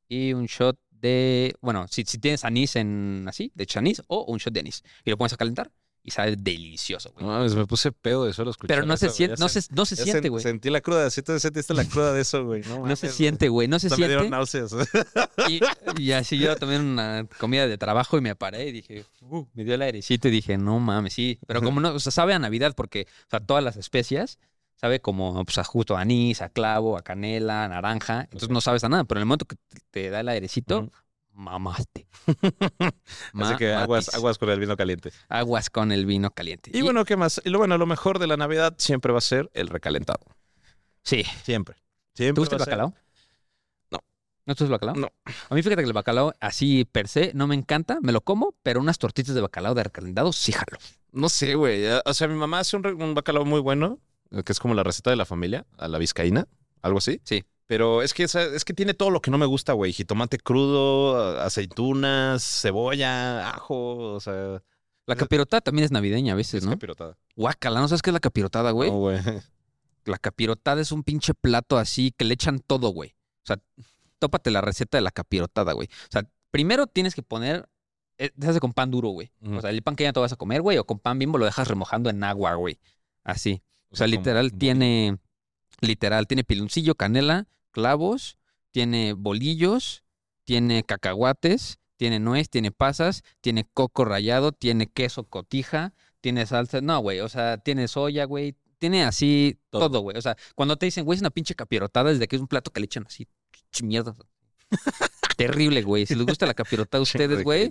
y un shot de, bueno, si, si tienes anís en así, de anís o un shot de anís y lo pones a calentar y sabe delicioso, güey. No mames, me puse pedo de solo escuchar Pero no se eso, güey. siente, no se, no se siente, sen- güey. Sentí la cruda. Si tú sentiste la cruda de eso, güey. No, No se siente, güey, no se hasta me dieron siente. náuseas. Y, y así yo también una comida de trabajo y me paré y dije, uh, me dio el airecito y dije, no mames, sí. Pero como no, o sea, sabe a Navidad porque, o sea, todas las especias, sabe como, pues, a justo a anís, a clavo, a canela, a naranja. Entonces no sabes a nada, pero en el momento que te, te da el airecito. Mamaste. Así que aguas, aguas con el vino caliente. Aguas con el vino caliente. Y bueno, ¿qué más? Y lo bueno, lo mejor de la Navidad siempre va a ser el recalentado. sí. Siempre. ¿Te Siempre gusta el ser- bacalao? No. ¿No te gusta el bacalao? No. A mí fíjate que el bacalao así per se no me encanta, me lo como, pero unas tortitas de bacalao de recalentado sí jalo. No sé, güey. O sea, mi mamá hace un, un bacalao muy bueno, eh, que es como la receta de la familia, a la vizcaína, algo así. Sí. Pero es que, es que tiene todo lo que no me gusta, güey. Jitomate crudo, aceitunas, cebolla, ajo, o sea... La capirotada también es navideña a veces, es ¿no? capirotada. Guácala, ¿no sabes qué es la capirotada, güey? No, güey. La capirotada es un pinche plato así que le echan todo, güey. O sea, tópate la receta de la capirotada, güey. O sea, primero tienes que poner. eh, Se hace con pan duro, güey. O sea, el pan que ya te vas a comer, güey, o con pan bimbo lo dejas remojando en agua, güey. Así. O sea, como literal tiene. Literal, tiene piloncillo, canela, clavos, tiene bolillos, tiene cacahuates, tiene nuez, tiene pasas, tiene coco rallado, tiene queso cotija, tiene salsa. No, güey, o sea, tiene soya, güey. Tiene así Todo. güey. O sea, cuando te dicen, güey, es una pinche capirotada, desde que es un plato que le echan así, mierda. Terrible, güey. Si les gusta la capirotada a ustedes, güey,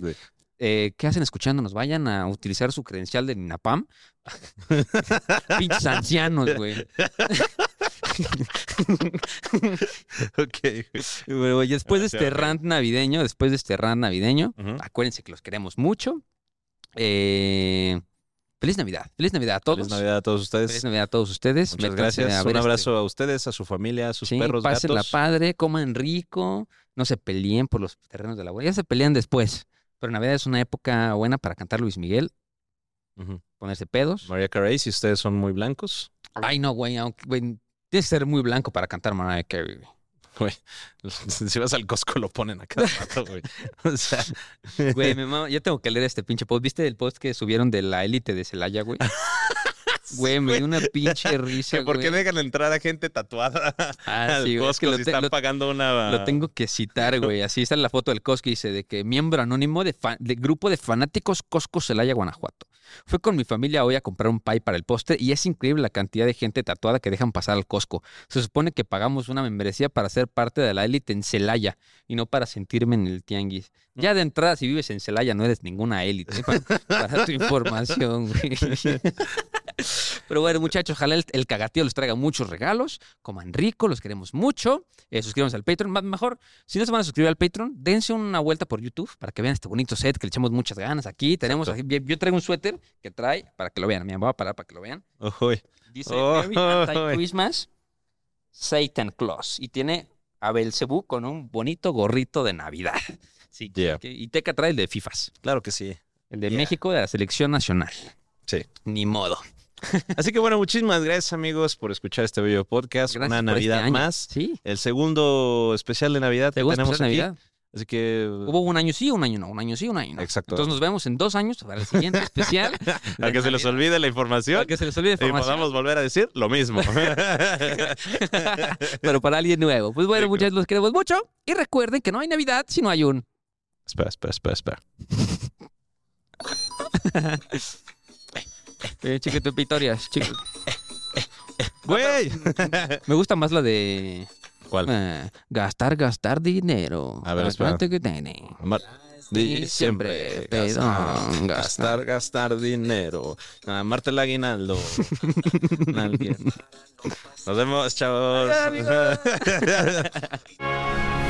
eh, ¿qué hacen escuchándonos? Vayan a utilizar su credencial de Ninapam. Pinches ancianos, güey. ok. Bueno, güey, después de Ah, este rant navideño, después de este rant navideño, acuérdense que los queremos mucho. Eh, feliz Navidad. Feliz Navidad a todos. Feliz Navidad a todos ustedes. Feliz Navidad a todos ustedes. Muchas Métanse gracias. Un este- abrazo a ustedes, a su familia, a sus Sí, perros, pásenla gatos. padre, coman rico, no se peleen por los terrenos de la abuela. Ya se pelean después. Pero Navidad es una época buena para cantar Luis Miguel, ponerse pedos. María Carey, si ustedes son muy blancos. Ay, no, güey, aunque, güey, tienes que ser muy blanco para cantar Mariah Carey, güey. Güey, si vas al Costco lo ponen a cada rato, güey. O sea, Güey, mi mamá, yo tengo que leer este pinche post. ¿Viste el post que subieron de la élite de Celaya, güey? Güey, me dio una pinche risa, que ¿por qué dejan entrar a gente tatuada Ah, al sí, güey, es Costco que lo si están lo- pagando una... Lo tengo que citar, güey. Así está la foto del Costco y dice de que miembro anónimo de, fa- de grupo de fanáticos Costco Celaya, Guanajuato. Fue con mi familia hoy a comprar un pie para el postre y es increíble la cantidad de gente tatuada que dejan pasar al Costco. Se supone que pagamos una membresía para ser parte de la élite en Celaya y no para sentirme en el tianguis. Ya de entrada, si vives en Celaya, no eres ninguna élite. ¿eh? Para, para tu información, güey. Pero bueno, muchachos, ojalá el, el cagatío les traiga muchos regalos. Coman rico, los queremos mucho. Eh, suscríbanse al Patreon. Más- Mejor, si no se van a suscribir al Patreon, dense una vuelta por YouTube para que vean este bonito set que le echamos muchas ganas aquí. Tenemos aquí- yo traigo un suéter que trae para que lo vean. Me voy a parar para que lo vean. Dice Oh, Merry Anti-Christmas Satan Claus. Y tiene a Belcebú con un bonito gorrito de Navidad. Sí, Yeah. que- y Teca trae el de FIFAs. Claro que sí. El de Yeah. México de la selección nacional. Sí. Ni modo. Así que bueno, muchísimas gracias amigos por escuchar este video podcast. Gracias Una por este Navidad año. más. Sí. El segundo especial de Navidad que tenemos aquí. Navidad. Así que Hubo un año sí, un año no, un año sí, un año no. Exacto. Entonces nos vemos en dos años para el siguiente especial. a que se les olvide la información Para que se les olvide y información. podamos volver a decir lo mismo. Pero para alguien nuevo. Pues bueno, muchachos, los queremos mucho. Y recuerden que no hay Navidad si no hay un. espera, espera, espera, espera. Eh, chiquito Pitorias, chico. Güey. Me gusta más la de. ¿Cuál? eh, gastar, gastar dinero. A ver, espera. Gastar dinero. Mar- Di siempre gastar, gastar, gastar dinero. Amarte el aguinaldo. Alguien. Nos vemos, chavos.